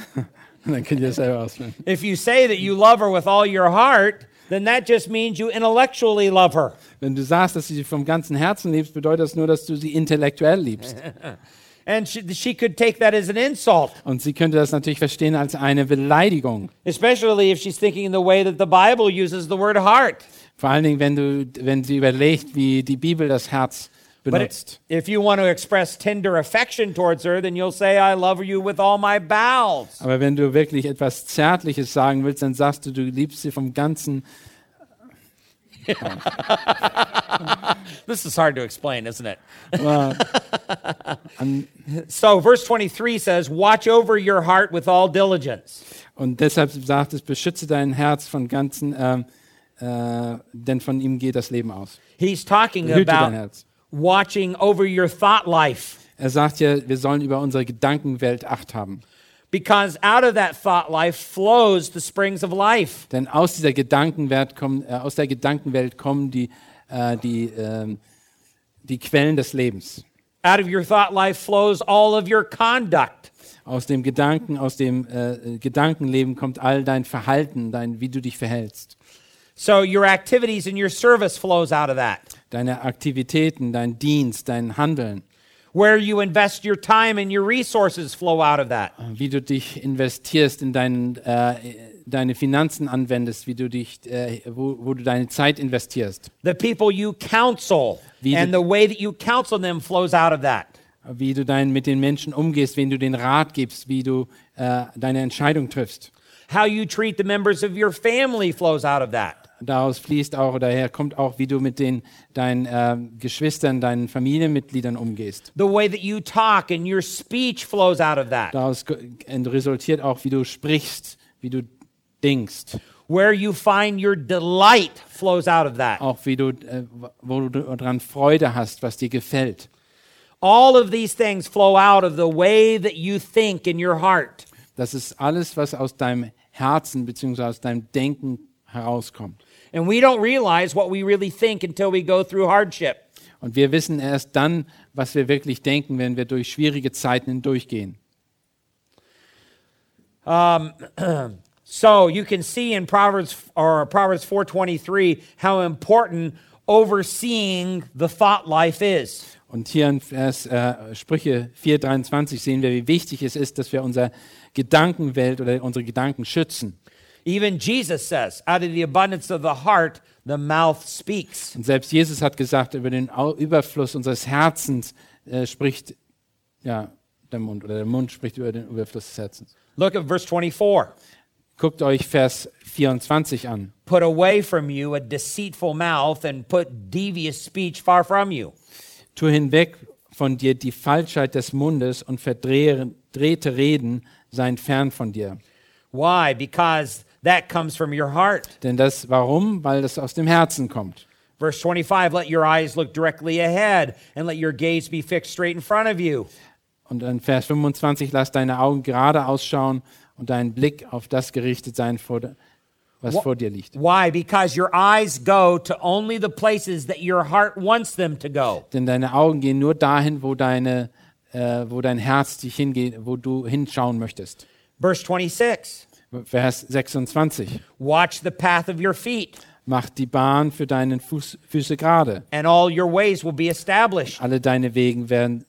Speaker 2: dann könnt ihr selber ausfüllen.
Speaker 1: If you say that you love her with all your heart, then that just means you intellectually love her.
Speaker 2: Wenn du sagst, dass du sie vom ganzen Herzen liebst, bedeutet das nur, dass du sie intellektuell liebst.
Speaker 1: And she, she could take that as an insult,
Speaker 2: Und sie könnte das natürlich verstehen als eine Beleidigung.
Speaker 1: especially if she's thinking the way that the Bible uses the word heart.
Speaker 2: Vor allen Dingen, wenn, du, wenn sie überlegt, wie die Bibel das Herz
Speaker 1: But
Speaker 2: benutzt.
Speaker 1: if you want to express tender affection towards her, then you'll say, I love you with all my bowels.
Speaker 2: Aber wenn du wirklich etwas Zärtliches sagen willst, dann sagst du, du liebst sie vom ganzen.
Speaker 1: This is hard to explain, isn't it? So, verse 23 says, Watch over your heart with all diligence.
Speaker 2: und deshalb sagt es, beschütze dein Herz von ganzen, ähm, äh, denn von ihm geht das Leben aus.
Speaker 1: He's talking about watching over your thought life.
Speaker 2: Er sagt ja, wir sollen über unsere Gedankenwelt Acht haben.
Speaker 1: Because out of that thought life flows the springs of life.
Speaker 2: Denn aus dieser Gedankenwelt kommen, äh, aus der Gedankenwelt kommen die, äh, die, ähm, die Quellen des Lebens.
Speaker 1: Out of your thought life flows all of your conduct.
Speaker 2: Aus dem Gedanken, aus dem äh, Gedankenleben kommt all dein Verhalten, dein, wie du dich verhältst.
Speaker 1: So your activities and your service flows out of that.
Speaker 2: Deine Aktivitäten, dein Dienst, dein Handeln,
Speaker 1: Where you invest your time and your resources flow out of that.
Speaker 2: Äh, wie du dich investierst in dein, äh, deine Finanzen anwendest, wie du dich, äh, wo, wo du deine Zeit investierst,
Speaker 1: The people you counsel
Speaker 2: Wie
Speaker 1: and the way that you counsel them flows out of that.
Speaker 2: Äh, wie du dein, mit den Menschen umgehst, wen du den Rat gibst, wie du äh, deine Entscheidung triffst.
Speaker 1: How you treat the members of your family flows out of that.
Speaker 2: Daraus fließt auch, oder daher kommt auch, wie du mit den, deinen äh, Geschwistern, deinen Familienmitgliedern umgehst.
Speaker 1: The way that you talk and your speech flows out of that.
Speaker 2: Daraus resultiert auch, wie du sprichst, wie du denkst,
Speaker 1: Where you find your delight flows out of that.
Speaker 2: auch wie du, äh, wo du daran Freude hast, was dir gefällt.
Speaker 1: All of these things flow out of the way that you think in your heart.
Speaker 2: Das ist alles, was aus deinem Herzen bzw. aus deinem Denken herauskommt.
Speaker 1: And we don't realize what we really think until we go through hardship.
Speaker 2: Und wir wissen erst dann, was wir wirklich denken, wenn wir durch schwierige Zeiten hindurchgehen.
Speaker 1: So you can see in Proverbs or Proverbs 4:23 how important overseeing the thought life is.
Speaker 2: Und hier in Vers, äh, Sprüche 4,23 sehen wir, wie wichtig es ist, dass wir unsere Gedankenwelt oder unsere Gedanken schützen.
Speaker 1: Even Jesus says, out of the abundance of the heart, the mouth speaks.
Speaker 2: Und selbst Jesus hat gesagt, über den Überfluss unseres Herzens äh, spricht ja, der Mund oder der Mund spricht über den Überfluss des Herzens.
Speaker 1: Look at verse 24.
Speaker 2: Guckt euch Vers 24 an.
Speaker 1: Put away from you a deceitful mouth and put devious speech far from you.
Speaker 2: Tu hinweg von dir die Falschheit des Mundes und verdrehte Reden seien fern von dir.
Speaker 1: Why? Because that comes from your heart.
Speaker 2: Denn das, warum? Weil das aus dem Herzen kommt.
Speaker 1: Verse 25, let your eyes look directly ahead and let your gaze be fixed straight in front of you.
Speaker 2: Und in Vers 25, lass deine Augen gerade ausschauen und dein Blick auf das gerichtet sein, was vor dir liegt.
Speaker 1: Why? Because your eyes go to only the places that your heart wants them to go.
Speaker 2: Denn deine Augen gehen nur dahin, wo, deine, äh, wo dein Herz dich hingeht, wo du hinschauen möchtest.
Speaker 1: Verse 26,
Speaker 2: Vers 26.
Speaker 1: watch the path of your feet,
Speaker 2: Mach die Bahn für deine Fuß, Füße gerade.
Speaker 1: and all your ways will be established.
Speaker 2: Alle deine Wege werden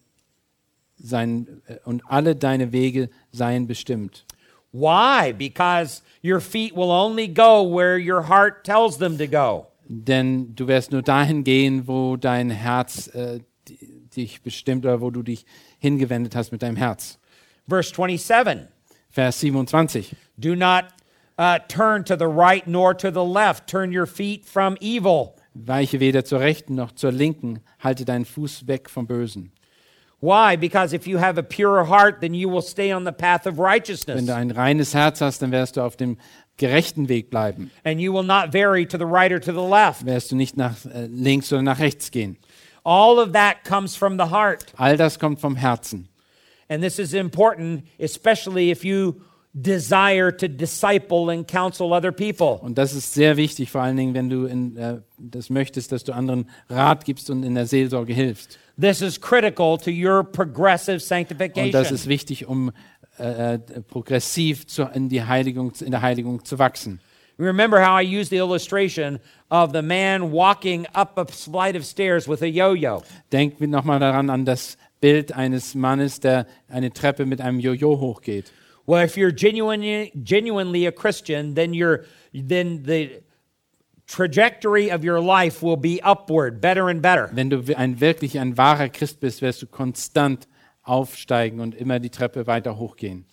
Speaker 2: sein äh, und alle deine Wege seien bestimmt.
Speaker 1: Why? Because your feet will only go where your heart tells them to go.
Speaker 2: Denn du wirst nur dahin gehen, wo dein Herz äh, di- dich bestimmt oder wo du dich hingewendet hast mit deinem Herz.
Speaker 1: Verse 27,
Speaker 2: Vers 27.
Speaker 1: do not uh, turn to the right nor to the left. Turn your feet from evil.
Speaker 2: Weiche weder zur rechten noch zur linken, halte deinen Fuß weg vom Bösen.
Speaker 1: Why? Because if you have a pure heart, then you will stay on the path of
Speaker 2: Wenn
Speaker 1: righteousness,
Speaker 2: du ein reines Herz hast, dann wirst du auf dem gerechten Weg bleiben.
Speaker 1: and you will not vary to the right or to the left.
Speaker 2: Wirst du nicht nach äh, links oder nach rechts gehen.
Speaker 1: All of that comes from the heart.
Speaker 2: All das kommt vom Herzen.
Speaker 1: And this is important, especially if you desire to disciple and counsel other people.
Speaker 2: Und das ist sehr wichtig, vor allen Dingen, wenn du in, äh, das möchtest, dass du anderen Rat gibst und in der Seelsorge hilfst.
Speaker 1: This is critical to your progressive
Speaker 2: Und das
Speaker 1: sanctification.
Speaker 2: ist wichtig, um äh, äh, progressiv zu, in, die Heiligung, in der Heiligung zu wachsen.
Speaker 1: Remember how I used the illustration of the man walking up a flight of stairs with a yo yo.
Speaker 2: Denk nochmal daran an das Bild eines Mannes, der eine Treppe mit einem Jojo hochgeht.
Speaker 1: Well, if you're genuinely, genuinely a Christian, then, you're, then the trajectory of your life will be upward, better and better.
Speaker 2: Wenn du ein wirklich ein wahrer Christ bist, wirst du konstant aufsteigen und immer die Treppe weiter hochgehen.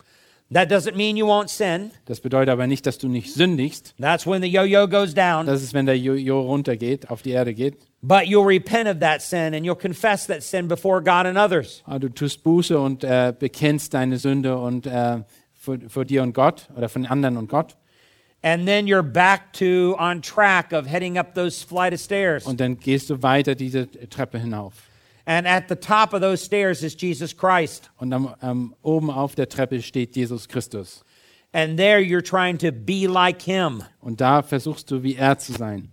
Speaker 1: That doesn't mean you won't sin.
Speaker 2: Das bedeutet aber nicht, dass du nicht sündigst.
Speaker 1: That's when the yo yo goes down.
Speaker 2: Das ist, wenn der Jojo runtergeht, auf die Erde geht.
Speaker 1: But you'll repent of that sin and you'll confess that sin before God and others.
Speaker 2: Aber du tust Buße und äh, bekennst deine Sünde und äh, vor, vor dir und Gott oder von anderen und Gott.
Speaker 1: And then you're back to on track of heading up those flight of stairs.
Speaker 2: Und dann gehst du weiter diese Treppe hinauf.
Speaker 1: And at the top of those stairs is Jesus Christ.
Speaker 2: Und am, am, oben auf der Treppe steht Jesus Christus.
Speaker 1: And there you're trying to be like him.
Speaker 2: Und da versuchst du, wie er zu sein.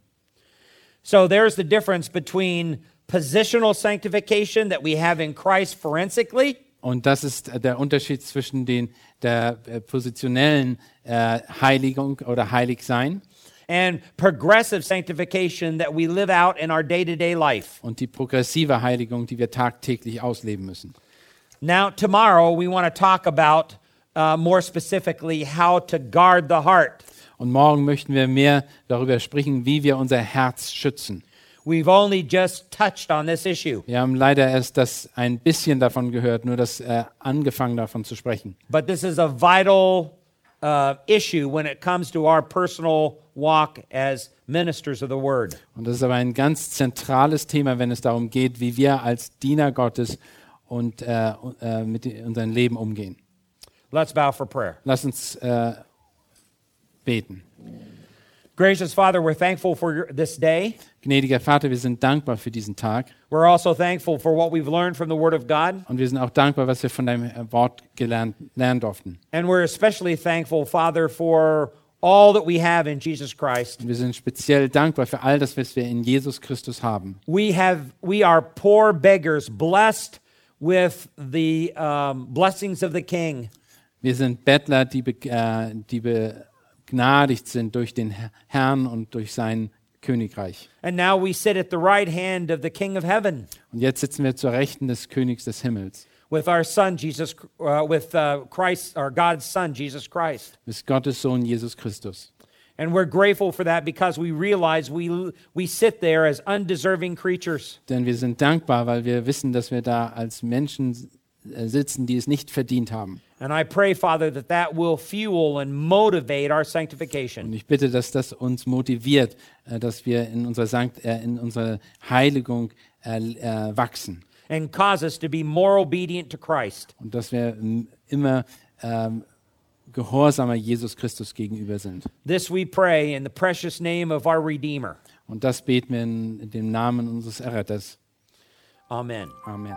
Speaker 1: So there's the difference between positional sanctification that we have in Christ forensically
Speaker 2: Und das ist der Unterschied zwischen den, der äh, positionellen äh, Heiligung oder Heiligsein
Speaker 1: and progressive sanctification that we live out in our day to day life.
Speaker 2: und die progressive Heiligung, die wir tagtäglich ausleben müssen.
Speaker 1: Now, tomorrow we want to talk about uh, more specifically how to guard the heart.
Speaker 2: Und morgen möchten wir mehr darüber sprechen, wie wir unser Herz schützen.
Speaker 1: We've only just touched on this issue,
Speaker 2: Wir haben leider erst das ein bisschen davon gehört, nur das äh, angefangen davon zu sprechen.
Speaker 1: but this is a vital uh, issue when it comes to our personal walk as ministers of the Word.
Speaker 2: Und das ist aber ein ganz zentrales Thema, wenn es darum geht, wie wir als Diener Gottes und äh, äh, mit unserem Leben umgehen.
Speaker 1: Let's bow for prayer.
Speaker 2: Lass uns äh, beten.
Speaker 1: Gracious Father, we're thankful for this day.
Speaker 2: Gnädiger Vater, wir sind dankbar für diesen Tag
Speaker 1: We're also thankful for what we've learned from the Word of God.
Speaker 2: und wir sind auch dankbar, was wir von deinem äh, Wort gelernt, lernen durften.
Speaker 1: And we're especially thankful, Father, for all that we have in Jesus Christ.
Speaker 2: Wir sind speziell dankbar für all das, was wir in Jesus Christus haben.
Speaker 1: We have we are poor beggars, blessed with the um, blessings of the King.
Speaker 2: Wir sind Bettler, die, be äh, die begnadigt sind durch den Herrn und durch sein Königreich.
Speaker 1: And now we sit at the right hand of the King of Heaven
Speaker 2: Und jetzt sitzen wir zur Rechten des Königs des Himmels.
Speaker 1: with our Son Jesus, uh, with uh, Christ, our God's Son Jesus Christ.
Speaker 2: Bis Gottes Sohn Jesus Christus.
Speaker 1: And we're grateful for that because we realize we we sit there as undeserving creatures.
Speaker 2: Denn wir sind dankbar, weil wir wissen, dass wir da als Menschen sitzen, die es nicht verdient haben.
Speaker 1: And I pray, Father, that that will fuel and motivate our
Speaker 2: Und
Speaker 1: sanctification.
Speaker 2: ich bitte, dass das uns motiviert, äh, dass wir in unserer, Sankt, äh, in unserer Heiligung äh, äh, wachsen
Speaker 1: and cause us to be more obedient to Christ.
Speaker 2: und dass wir m, immer ähm, gehorsamer Jesus Christus gegenüber sind.
Speaker 1: This we pray in the precious name of our Redeemer.
Speaker 2: Und das beten wir in dem Namen unseres Erretters.
Speaker 1: Amen.
Speaker 2: Amen.